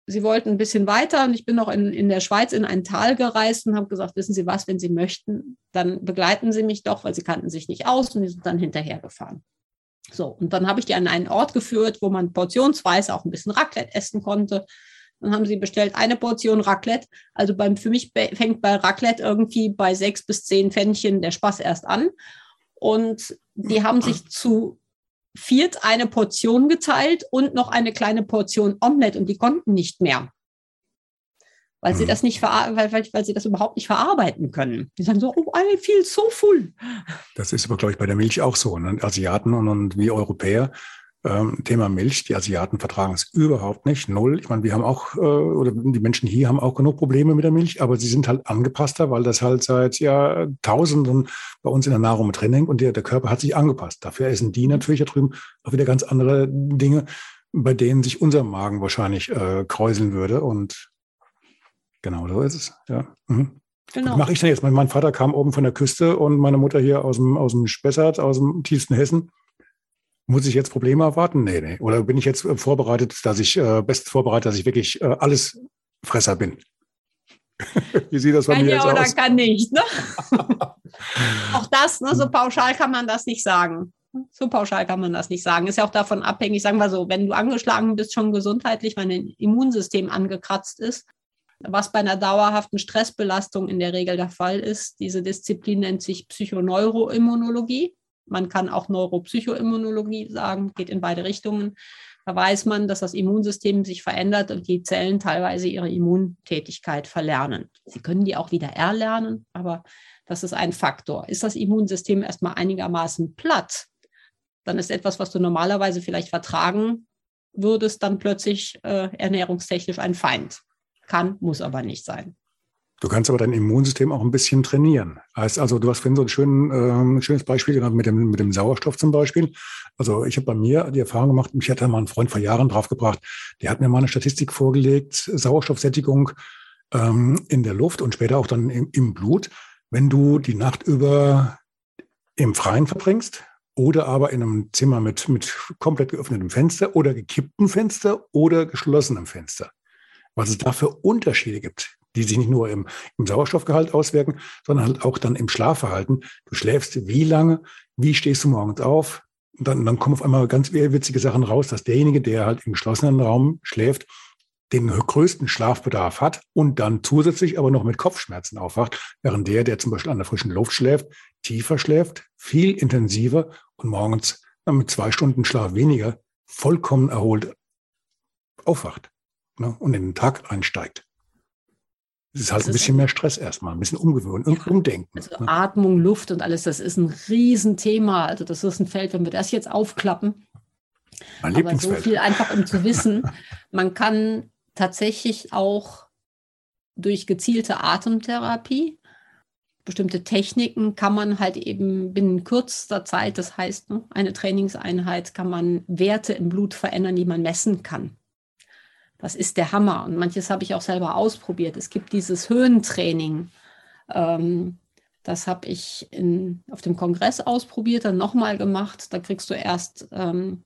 Sie wollten ein bisschen weiter und ich bin noch in, in der Schweiz in ein Tal gereist und habe gesagt, wissen Sie was, wenn Sie möchten, dann begleiten Sie mich doch, weil Sie kannten sich nicht aus und die sind dann hinterhergefahren. So, und dann habe ich die an einen Ort geführt, wo man portionsweise auch ein bisschen Raclette essen konnte. Dann haben sie bestellt eine Portion Raclette. Also beim, für mich fängt bei Raclette irgendwie bei sechs bis zehn Pfännchen der Spaß erst an. Und die haben sich zu viert eine Portion geteilt und noch eine kleine Portion Omelette und die konnten nicht mehr weil sie mhm. das nicht weil, weil, weil sie das überhaupt nicht verarbeiten können. Die sagen so, oh, I feel so full. Das ist aber, glaube ich, bei der Milch auch so. Ne? Asiaten und, und wie Europäer. Ähm, Thema Milch, die Asiaten vertragen es überhaupt nicht, null. Ich meine, wir haben auch, äh, oder die Menschen hier haben auch genug Probleme mit der Milch, aber sie sind halt angepasster, weil das halt seit Jahrtausenden bei uns in der Nahrung mit drin hängt und der, der Körper hat sich angepasst. Dafür essen die natürlich da drüben auch wieder ganz andere Dinge, bei denen sich unser Magen wahrscheinlich äh, kräuseln würde und Genau, so ist es. Ja. Mhm. Genau. Was mache ich denn jetzt? Mein, mein, Vater kam oben von der Küste und meine Mutter hier aus dem, aus dem Spessart, aus dem tiefsten Hessen. Muss ich jetzt Probleme erwarten? Nee, nee. Oder bin ich jetzt äh, vorbereitet, dass ich, äh, best vorbereitet, dass ich wirklich äh, alles Fresser bin? [LAUGHS] Wie sieht das bei kann mir ja oder aus? kann nicht. Ne? [LAUGHS] auch das, ne, so pauschal kann man das nicht sagen. So pauschal kann man das nicht sagen. Ist ja auch davon abhängig, sagen wir so, wenn du angeschlagen bist, schon gesundheitlich, wenn dein Immunsystem angekratzt ist, was bei einer dauerhaften Stressbelastung in der Regel der Fall ist. Diese Disziplin nennt sich Psychoneuroimmunologie. Man kann auch Neuropsychoimmunologie sagen, geht in beide Richtungen. Da weiß man, dass das Immunsystem sich verändert und die Zellen teilweise ihre Immuntätigkeit verlernen. Sie können die auch wieder erlernen, aber das ist ein Faktor. Ist das Immunsystem erstmal einigermaßen platt, dann ist etwas, was du normalerweise vielleicht vertragen würdest, dann plötzlich äh, ernährungstechnisch ein Feind. Kann, muss aber nicht sein. Du kannst aber dein Immunsystem auch ein bisschen trainieren. Heißt also, du hast vorhin so ein schön, äh, schönes Beispiel genannt mit dem, mit dem Sauerstoff zum Beispiel. Also ich habe bei mir die Erfahrung gemacht, mich hat da mal ein Freund vor Jahren draufgebracht, der hat mir mal eine Statistik vorgelegt, Sauerstoffsättigung ähm, in der Luft und später auch dann im, im Blut. Wenn du die Nacht über im Freien verbringst oder aber in einem Zimmer mit, mit komplett geöffnetem Fenster oder gekipptem Fenster oder geschlossenem Fenster was es da für Unterschiede gibt, die sich nicht nur im, im Sauerstoffgehalt auswirken, sondern halt auch dann im Schlafverhalten. Du schläfst wie lange, wie stehst du morgens auf? Und dann, dann kommen auf einmal ganz witzige Sachen raus, dass derjenige, der halt im geschlossenen Raum schläft, den größten Schlafbedarf hat und dann zusätzlich aber noch mit Kopfschmerzen aufwacht, während der, der zum Beispiel an der frischen Luft schläft, tiefer schläft, viel intensiver und morgens mit zwei Stunden Schlaf weniger vollkommen erholt aufwacht ne, und in den Tag einsteigt. Es ist halt das ein bisschen mehr Stress erstmal, ein bisschen umgewöhnen, ja, umdenken. Also ne? Atmung, Luft und alles, das ist ein Riesenthema. Also das ist ein Feld, wenn wir das jetzt aufklappen. Mein Aber so viel einfach, um zu wissen, man kann tatsächlich auch durch gezielte Atemtherapie, bestimmte Techniken kann man halt eben binnen kürzester Zeit, das heißt ne, eine Trainingseinheit, kann man Werte im Blut verändern, die man messen kann. Das ist der Hammer. Und manches habe ich auch selber ausprobiert. Es gibt dieses Höhentraining. Ähm, das habe ich in, auf dem Kongress ausprobiert, dann nochmal gemacht. Da kriegst du erst ähm,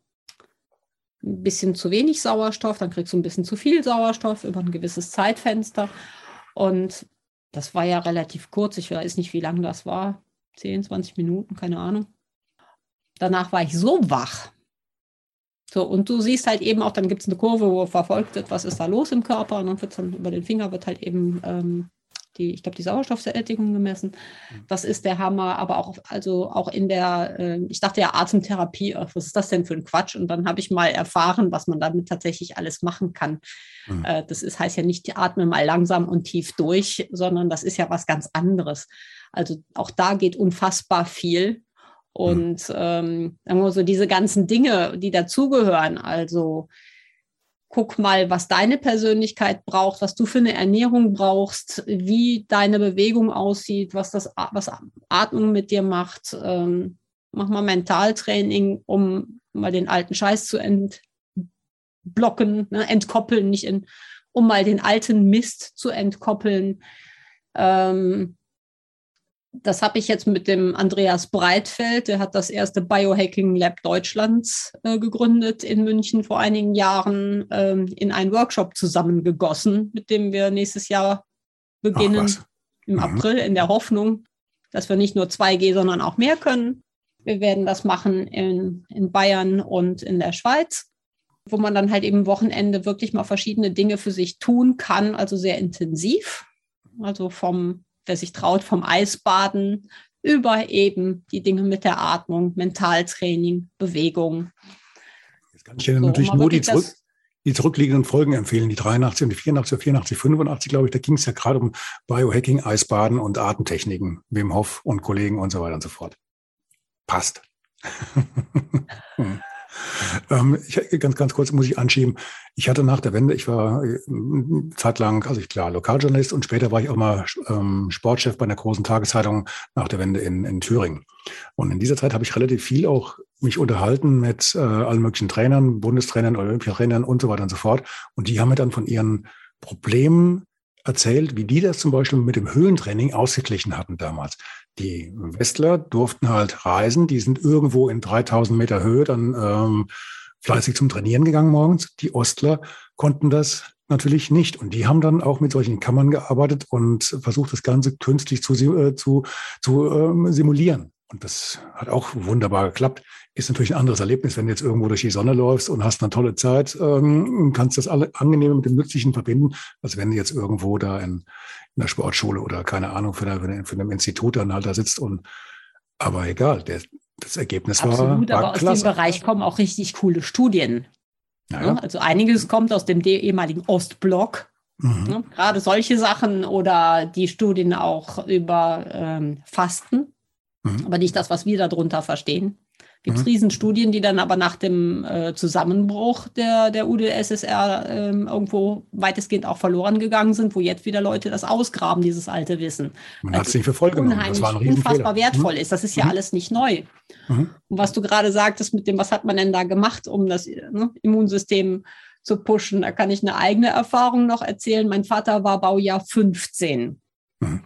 ein bisschen zu wenig Sauerstoff, dann kriegst du ein bisschen zu viel Sauerstoff über ein gewisses Zeitfenster. Und das war ja relativ kurz. Ich weiß nicht, wie lange das war. 10, 20 Minuten, keine Ahnung. Danach war ich so wach, so, und du siehst halt eben auch, dann gibt es eine Kurve, wo verfolgt wird, was ist da los im Körper, und dann wird dann über den Finger wird halt eben ähm, die, ich glaube, die Sauerstoffsättigung gemessen. Mhm. Das ist der Hammer, aber auch, also auch in der, äh, ich dachte ja Atemtherapie, ach, was ist das denn für ein Quatsch? Und dann habe ich mal erfahren, was man damit tatsächlich alles machen kann. Mhm. Äh, das ist, heißt ja nicht, atme mal langsam und tief durch, sondern das ist ja was ganz anderes. Also auch da geht unfassbar viel. Mhm. Und ähm, so diese ganzen Dinge, die dazugehören, also guck mal, was deine Persönlichkeit braucht, was du für eine Ernährung brauchst, wie deine Bewegung aussieht, was das, was Atmung mit dir macht. Ähm, mach mal Mentaltraining, um mal den alten Scheiß zu entblocken, ne, entkoppeln, nicht in, um mal den alten Mist zu entkoppeln. Ähm, das habe ich jetzt mit dem Andreas Breitfeld, der hat das erste Biohacking Lab Deutschlands äh, gegründet in München vor einigen Jahren, ähm, in einen Workshop zusammengegossen, mit dem wir nächstes Jahr beginnen, im mhm. April, in der Hoffnung, dass wir nicht nur 2G, sondern auch mehr können. Wir werden das machen in, in Bayern und in der Schweiz, wo man dann halt eben Wochenende wirklich mal verschiedene Dinge für sich tun kann, also sehr intensiv. Also vom wer sich traut, vom Eisbaden über eben die Dinge mit der Atmung, Mentaltraining, Bewegung. Jetzt kann ich dir so, natürlich nur die, zurück, die, zurückliegenden Folgen empfehlen, die 83 und die 84, 84, 85, glaube ich. Da ging es ja gerade um Biohacking, Eisbaden und Atemtechniken, Wim Hof und Kollegen und so weiter und so fort. Passt. [LAUGHS] Hm. Ähm, ich, ganz, ganz kurz muss ich anschieben. Ich hatte nach der Wende, ich war äh, zeitlang, also ich klar, Lokaljournalist und später war ich auch mal ähm, Sportchef bei einer großen Tageszeitung nach der Wende in, in Thüringen. Und in dieser Zeit habe ich relativ viel auch mich unterhalten mit äh, allen möglichen Trainern, Bundestrainern, Olympiatrainern und so weiter und so fort. Und die haben mir dann von ihren Problemen erzählt, wie die das zum Beispiel mit dem Höhentraining ausgeglichen hatten damals. Die Westler durften halt reisen, die sind irgendwo in 3000 Meter Höhe dann ähm, fleißig zum Trainieren gegangen morgens. Die Ostler konnten das natürlich nicht. Und die haben dann auch mit solchen Kammern gearbeitet und versucht, das Ganze künstlich zu, äh, zu, zu ähm, simulieren. Und das hat auch wunderbar geklappt. Ist natürlich ein anderes Erlebnis, wenn du jetzt irgendwo durch die Sonne läufst und hast eine tolle Zeit, ähm, kannst das alle angenehm mit dem Nützlichen verbinden, als wenn du jetzt irgendwo da in, in der Sportschule oder keine Ahnung, für, eine, für ein Institut dann halt da sitzt und aber egal, der, das Ergebnis Absolut, war, war aber klasse. aus dem Bereich kommen auch richtig coole Studien. Naja. Ne? Also einiges kommt aus dem ehemaligen Ostblock. Mhm. Ne? Gerade solche Sachen oder die Studien auch über ähm, Fasten, mhm. aber nicht das, was wir darunter verstehen gibt es mhm. Riesenstudien, die dann aber nach dem äh, Zusammenbruch der, der UdSSR äh, irgendwo weitestgehend auch verloren gegangen sind, wo jetzt wieder Leute das ausgraben, dieses alte Wissen. Man hat es nicht für voll genommen. Das war ein unfassbar wertvoll mhm. ist. Das ist ja mhm. alles nicht neu. Mhm. Und was du gerade sagtest mit dem, was hat man denn da gemacht, um das ne, Immunsystem zu pushen, da kann ich eine eigene Erfahrung noch erzählen. Mein Vater war Baujahr 15. Mhm.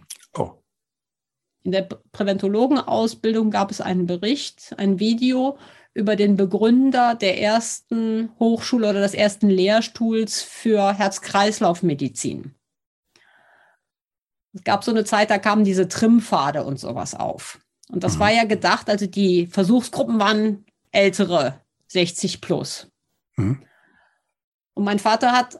In der Präventologenausbildung gab es einen Bericht, ein Video über den Begründer der ersten Hochschule oder des ersten Lehrstuhls für Herz-Kreislauf-Medizin. Es gab so eine Zeit, da kamen diese Trimpfade und sowas auf. Und das war ja gedacht, also die Versuchsgruppen waren ältere, 60 plus. Mhm. Und mein Vater hat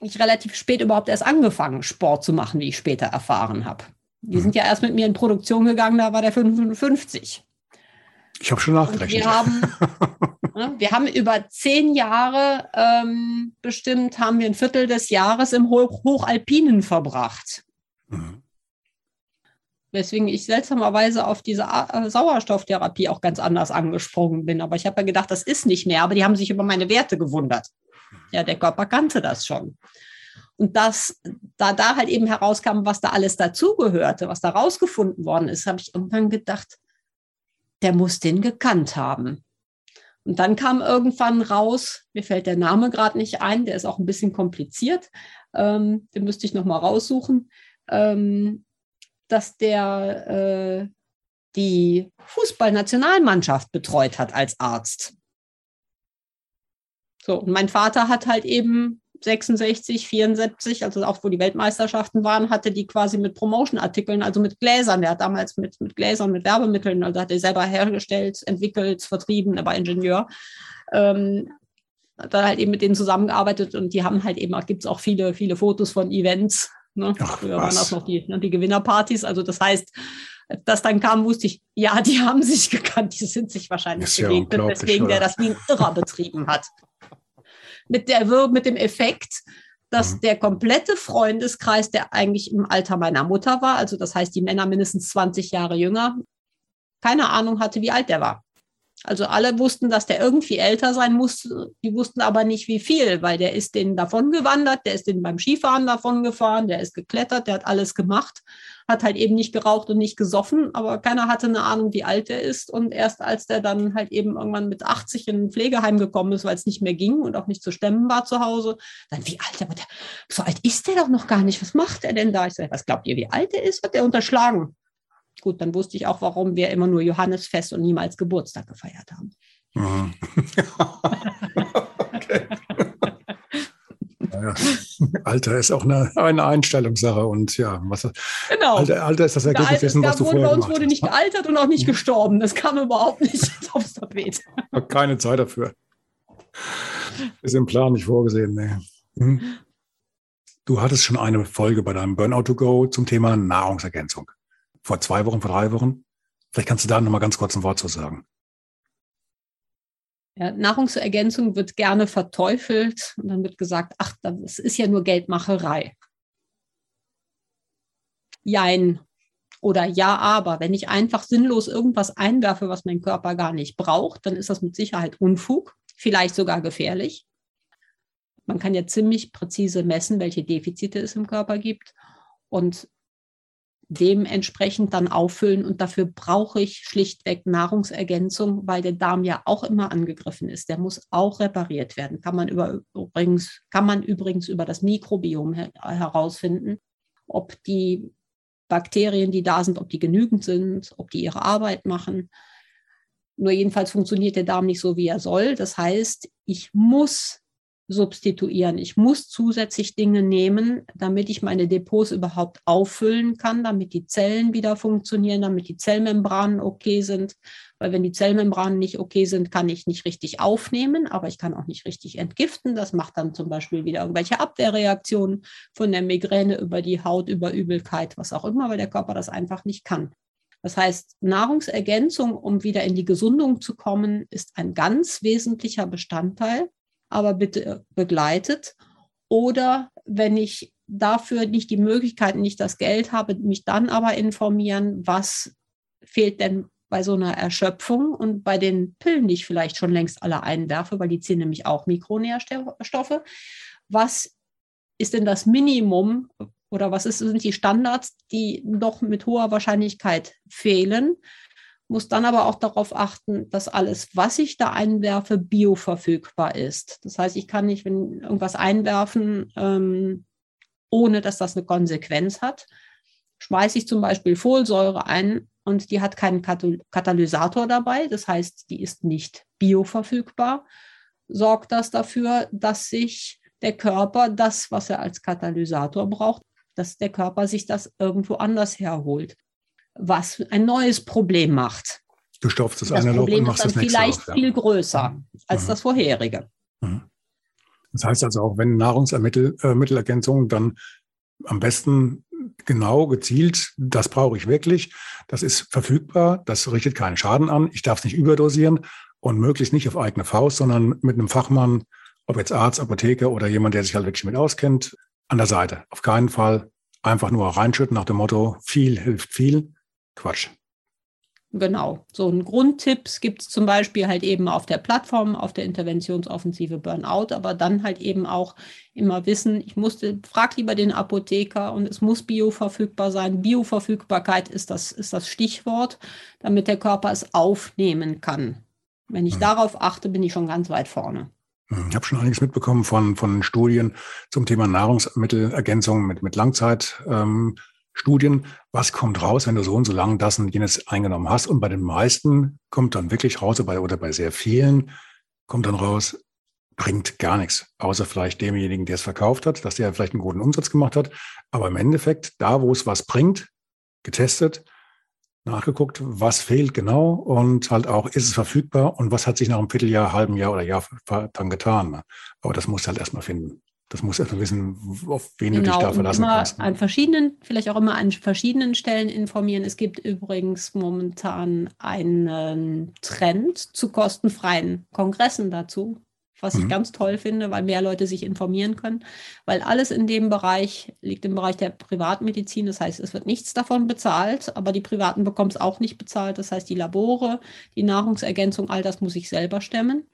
ich relativ spät überhaupt erst angefangen, Sport zu machen, wie ich später erfahren habe. Die sind ja erst mit mir in Produktion gegangen, da war der 55. Ich habe schon nachgerechnet. wir haben, [LAUGHS] ne, wir haben über zehn Jahre ähm, bestimmt, haben wir ein Viertel des Jahres im Hoch Hochalpinen verbracht. Mhm. Weswegen ich seltsamerweise auf diese äh, Sauerstofftherapie auch ganz anders angesprungen bin. Aber ich habe ja gedacht, das ist nicht mehr. Aber die haben sich über meine Werte gewundert. Ja, der Körper kannte das schon. Und das, da da halt eben herauskam, was da alles dazugehörte, was da rausgefunden worden ist, habe ich irgendwann gedacht, der muss den gekannt haben. Und dann kam irgendwann raus, mir fällt der Name gerade nicht ein, der ist auch ein bisschen kompliziert, ähm, den müsste ich nochmal raussuchen, ähm, dass der äh, die Fußballnationalmannschaft betreut hat als Arzt. So, und mein Vater hat halt eben 66, 74, also auch wo die Weltmeisterschaften waren, hatte die quasi mit Promotion-Artikeln, also mit Gläsern. Der hat damals mit, mit Gläsern, mit Werbemitteln, also hat er selber hergestellt, entwickelt, vertrieben, er war Ingenieur. Ähm, hat dann halt eben mit denen zusammengearbeitet und die haben halt eben, gibt es auch viele, viele Fotos von Events, Ne? Ach, Früher waren das noch die, ne, die Gewinnerpartys. Also das heißt, das dann kam, wusste ich, ja, die [LAUGHS] haben sich gekannt, die sind sich wahrscheinlich begegnet, ja weswegen der das wie ein Irrer betrieben hat. Mit, der, mit dem Effekt, dass mhm. der komplette Freundeskreis, der eigentlich im Alter meiner Mutter war, also das heißt die Männer mindestens 20 Jahre jünger, keine Ahnung hatte, wie alt der war. Also alle wussten, dass der irgendwie älter sein muss. Die wussten aber nicht, wie viel, weil der ist denen davon gewandert, der ist denen beim Skifahren davon gefahren, der ist geklettert, der hat alles gemacht, hat halt eben nicht geraucht und nicht gesoffen, aber keiner hatte eine Ahnung, wie alt er ist. Und erst als der dann halt eben irgendwann mit 80 in ein Pflegeheim gekommen ist, weil es nicht mehr ging und auch nicht zu stemmen war zu Hause, dann wie alt, aber so alt ist der doch noch gar nicht. Was macht er denn da? Ich sage, was glaubt ihr, wie alt er ist? Hat er unterschlagen. Gut, dann wusste ich auch, warum wir immer nur Johannesfest und niemals Geburtstag gefeiert haben. Mhm. [LAUGHS] okay. Ja, Alter ist auch eine, eine Einstellungssache und ja, was, genau. Alter, Alter ist das Ergebnis dessen, was du vorher Bei uns wurde nicht gealtert und auch nicht mhm. gestorben. Das kam überhaupt nicht [LAUGHS] aufs Tapet. Keine Zeit dafür. Ist im Plan nicht vorgesehen. Nee. Hm. Du hattest schon eine Folge bei deinem Burnout to Go zum Thema Nahrungsergänzung vor zwei Wochen, vor drei Wochen. Vielleicht kannst du da noch mal ganz kurz ein Wort zu sagen. Ja, Nahrungsergänzung wird gerne verteufelt und dann wird gesagt, ach, das ist ja nur Geldmacherei. Jein. Oder ja, aber wenn ich einfach sinnlos irgendwas einwerfe, was mein Körper gar nicht braucht, dann ist das mit Sicherheit Unfug, vielleicht sogar gefährlich. Man kann ja ziemlich präzise messen, welche Defizite es im Körper gibt. Und dementsprechend dann auffüllen. Und dafür brauche ich schlichtweg Nahrungsergänzung, weil der Darm ja auch immer angegriffen ist. Der muss auch repariert werden. Kann man, über, übrigens, kann man übrigens über das Mikrobiom her herausfinden, ob die Bakterien, die da sind, ob die genügend sind, ob die ihre Arbeit machen. Nur jedenfalls funktioniert der Darm nicht so, wie er soll. Das heißt, ich muss substituieren. Ich muss zusätzlich Dinge nehmen, damit ich meine Depots überhaupt auffüllen kann, damit die Zellen wieder funktionieren, damit die Zellmembranen okay sind. Weil wenn die Zellmembranen nicht okay sind, kann ich nicht richtig aufnehmen, aber ich kann auch nicht richtig entgiften. Das macht dann zum Beispiel wieder irgendwelche Abwehrreaktionen von der Migräne über die Haut, über Übelkeit, was auch immer, weil der Körper das einfach nicht kann. Das heißt, Nahrungsergänzung, um wieder in die Gesundung zu kommen, ist ein ganz wesentlicher Bestandteil aber bitte begleitet. Oder wenn ich dafür nicht die Möglichkeit, nicht das Geld habe, mich dann aber informieren, was fehlt denn bei so einer Erschöpfung und bei den Pillen, die ich vielleicht schon längst alle einwerfe, weil die ziehen nämlich auch Mikronährstoffe. Was ist denn das Minimum oder was ist, sind die Standards, die doch mit hoher Wahrscheinlichkeit fehlen, muss dann aber auch darauf achten, dass alles, was ich da einwerfe, bioverfügbar ist. Das heißt, ich kann nicht, wenn irgendwas einwerfen, ähm, ohne dass das eine Konsequenz hat. Schmeiße ich zum Beispiel Folsäure ein und die hat keinen Katalysator dabei, das heißt, die ist nicht bioverfügbar, sorgt das dafür, dass sich der Körper das, was er als Katalysator braucht, dass der Körper sich das irgendwo anders herholt was ein neues Problem macht. Du stopfst das, das eine Problem und machst ist dann das vielleicht auf, ja. viel größer mhm. als mhm. das vorherige. Mhm. Das heißt also auch, wenn Nahrungsmittelergänzung, äh, dann am besten genau gezielt, das brauche ich wirklich, das ist verfügbar, das richtet keinen Schaden an, ich darf es nicht überdosieren und möglichst nicht auf eigene Faust, sondern mit einem Fachmann, ob jetzt Arzt, Apotheker oder jemand, der sich halt wirklich mit auskennt, an der Seite. Auf keinen Fall einfach nur reinschütten nach dem Motto, viel hilft viel. Quatsch. Genau. So ein Grundtipps gibt es zum Beispiel halt eben auf der Plattform, auf der Interventionsoffensive Burnout, aber dann halt eben auch immer wissen, ich musste, frag lieber den Apotheker und es muss bioverfügbar sein. Bioverfügbarkeit ist das, ist das Stichwort, damit der Körper es aufnehmen kann. Wenn ich mhm. darauf achte, bin ich schon ganz weit vorne. Hm, ich habe schon einiges mitbekommen von, von Studien zum Thema Nahrungsmittelergänzung mit, mit Langzeit. Ähm, Studien, was kommt raus, wenn du so und so lange das und jenes eingenommen hast. Und bei den meisten kommt dann wirklich raus, oder bei, sehr vielen kommt dann raus, bringt gar nichts, außer vielleicht demjenigen, der es verkauft hat, dass der vielleicht einen guten Umsatz gemacht hat. Aber im Endeffekt, da wo es was bringt, getestet, nachgeguckt, was fehlt genau und halt auch, ist es verfügbar und was hat sich nach einem Vierteljahr, halben Jahr oder Jahr dann getan. Aber das muss halt erstmal finden. Das muss erstmal wissen, auf wen genau, du dich genau, da verlassen immer kannst. Ne? An verschiedenen, vielleicht auch immer an verschiedenen Stellen informieren. Es gibt übrigens momentan einen Trend zu kostenfreien Kongressen dazu, was mhm. ich ganz toll finde, weil mehr Leute sich informieren können. Weil alles in dem Bereich liegt im Bereich der Privatmedizin. Das heißt, es wird nichts davon bezahlt, aber die Privaten bekommen es auch nicht bezahlt. Das heißt, die Labore, die Nahrungsergänzung, all das muss ich selber stemmen.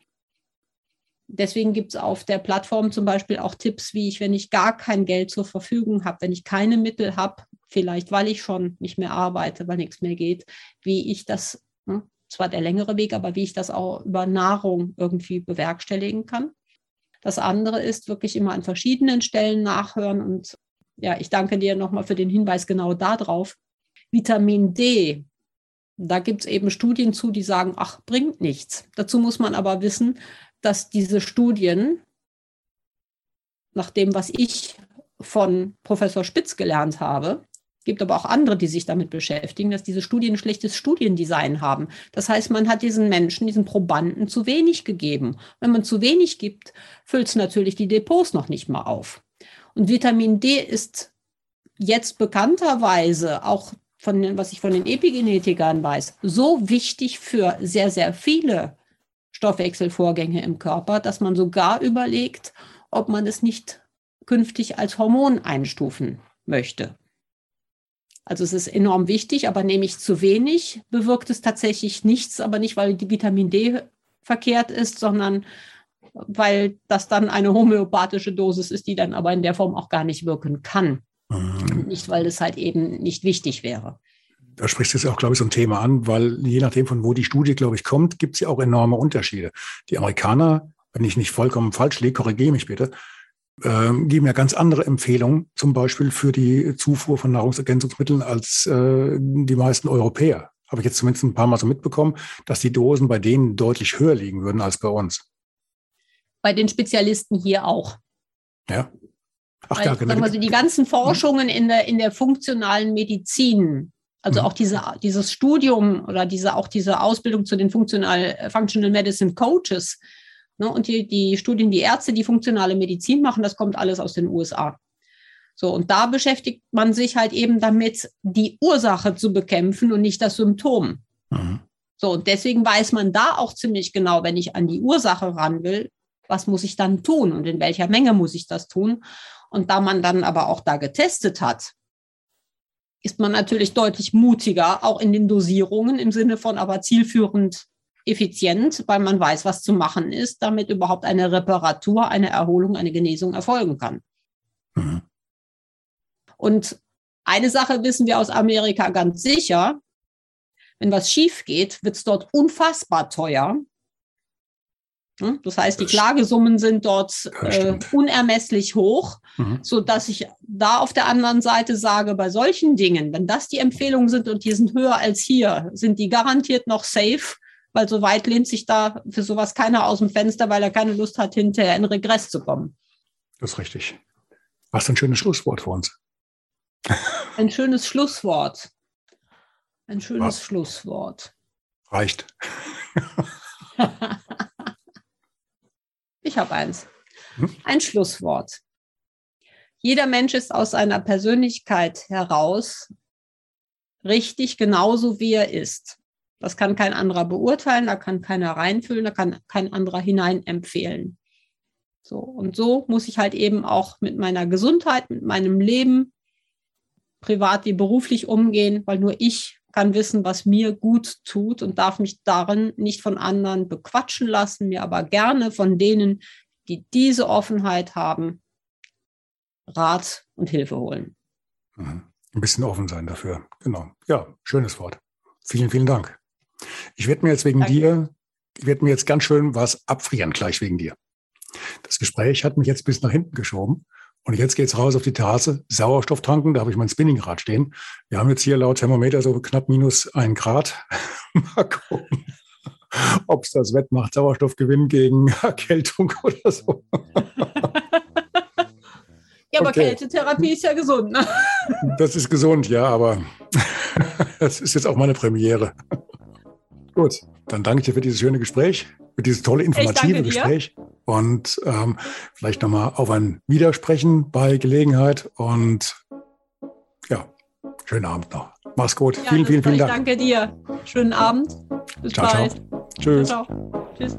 Deswegen gibt es auf der Plattform zum Beispiel auch Tipps, wie ich, wenn ich gar kein Geld zur Verfügung habe, wenn ich keine Mittel habe, vielleicht weil ich schon nicht mehr arbeite, weil nichts mehr geht, wie ich das, ne, zwar der längere Weg, aber wie ich das auch über Nahrung irgendwie bewerkstelligen kann. Das andere ist wirklich immer an verschiedenen Stellen nachhören und ja, ich danke dir nochmal für den Hinweis genau darauf. Vitamin D, da gibt es eben Studien zu, die sagen, ach, bringt nichts. Dazu muss man aber wissen, dass diese Studien, nach dem, was ich von Professor Spitz gelernt habe, gibt aber auch andere, die sich damit beschäftigen, dass diese Studien ein schlechtes Studiendesign haben. Das heißt, man hat diesen Menschen, diesen Probanden zu wenig gegeben. Wenn man zu wenig gibt, füllt es natürlich die Depots noch nicht mal auf. Und Vitamin D ist jetzt bekannterweise auch von den, was ich von den Epigenetikern weiß, so wichtig für sehr, sehr viele Stoffwechselvorgänge im Körper, dass man sogar überlegt, ob man es nicht künftig als Hormon einstufen möchte. Also es ist enorm wichtig, aber nehme ich zu wenig, bewirkt es tatsächlich nichts, aber nicht, weil die Vitamin D verkehrt ist, sondern weil das dann eine homöopathische Dosis ist, die dann aber in der Form auch gar nicht wirken kann. Mhm. Nicht, weil es halt eben nicht wichtig wäre da sprichst du jetzt auch, glaube ich, so ein Thema an, weil je nachdem, von wo die Studie, glaube ich, kommt, gibt es ja auch enorme Unterschiede. Die Amerikaner, wenn ich nicht vollkommen falsch liege, korrigiere mich bitte, äh, geben ja ganz andere Empfehlungen, zum Beispiel für die Zufuhr von Nahrungsergänzungsmitteln als äh, die meisten Europäer. Habe ich jetzt zumindest ein paar Mal so mitbekommen, dass die Dosen bei denen deutlich höher liegen würden als bei uns. Bei den Spezialisten hier auch. Ja. Ach, Weil, ja, genau. Also die ganzen Forschungen in der, in der funktionalen Medizin, also mhm. auch diese, dieses Studium oder diese, auch diese Ausbildung zu den Funktional, äh, Functional Medicine Coaches ne, und die, die Studien, die Ärzte, die funktionale Medizin machen, das kommt alles aus den USA. So, und da beschäftigt man sich halt eben damit, die Ursache zu bekämpfen und nicht das Symptom. Mhm. So, und deswegen weiß man da auch ziemlich genau, wenn ich an die Ursache ran will, was muss ich dann tun und in welcher Menge muss ich das tun. Und da man dann aber auch da getestet hat, ist man natürlich deutlich mutiger, auch in den Dosierungen im Sinne von aber zielführend effizient, weil man weiß, was zu machen ist, damit überhaupt eine Reparatur, eine Erholung, eine Genesung erfolgen kann. Mhm. Und eine Sache wissen wir aus Amerika ganz sicher, wenn was schief geht, wird es dort unfassbar teuer. Hm? Das heißt, die Klagesummen sind dort äh, unermesslich hoch, mhm. so dass ich da auf der anderen Seite sage, bei solchen Dingen, wenn das die Empfehlungen sind und die sind höher als hier, sind die garantiert noch safe, weil so weit lehnt sich da für sowas keiner aus dem Fenster, weil er keine Lust hat, hinterher in Regress zu kommen. Das ist richtig. Was ein schönes Schlusswort für uns. [LAUGHS] Ein schönes Schlusswort. Ein schönes Was? Schlusswort. Reicht. [LAUGHS] Ich habe eins. Hm? Ein Schlusswort. Jeder Mensch ist aus seiner Persönlichkeit heraus richtig genauso, wie er ist. Das kann kein anderer beurteilen, da kann keiner reinfüllen, da kann kein anderer hineinempfehlen. So, und so muss ich halt eben auch mit meiner Gesundheit, mit meinem Leben, privat wie beruflich umgehen, weil nur ich kann wissen, was mir gut tut und darf mich darin nicht von anderen bequatschen lassen, mir aber gerne von denen, die diese Offenheit haben, Rat und Hilfe holen. Mhm. Ein bisschen offen sein dafür. Genau. Ja, schönes Wort. Vielen, vielen Dank. Ich werde mir jetzt wegen Danke. dir, ich werde mir jetzt ganz schön was abfrieren, gleich wegen dir. Das Gespräch hat mich jetzt bis nach hinten geschoben. Und jetzt geht's raus auf die Terrasse, Sauerstoff tanken, da habe ich mein Spinningrad stehen. Wir haben jetzt hier laut Thermometer so knapp minus ein Grad. [LAUGHS] Mal gucken, ob es das wettmacht, Sauerstoffgewinn gegen [LAUGHS] Erkältung oder so. [LAUGHS] Ja, aber okay. Kältetherapie ist ja gesund, ne? Das ist gesund, ja, aber das ist jetzt auch meine Premiere. Gut, dann danke ich dir für dieses schöne Gespräch, für dieses tolle informative Gespräch. und ähm, vielleicht nochmal auf ein Widersprechen bei Gelegenheit. Und ja, schönen Abend noch. Mach's gut. Ja, vielen, vielen, vielen Dank. Danke dir. Schönen Abend. Bis ciao, bald. Ciao. Tschüss. Ciao, ciao. Tschüss.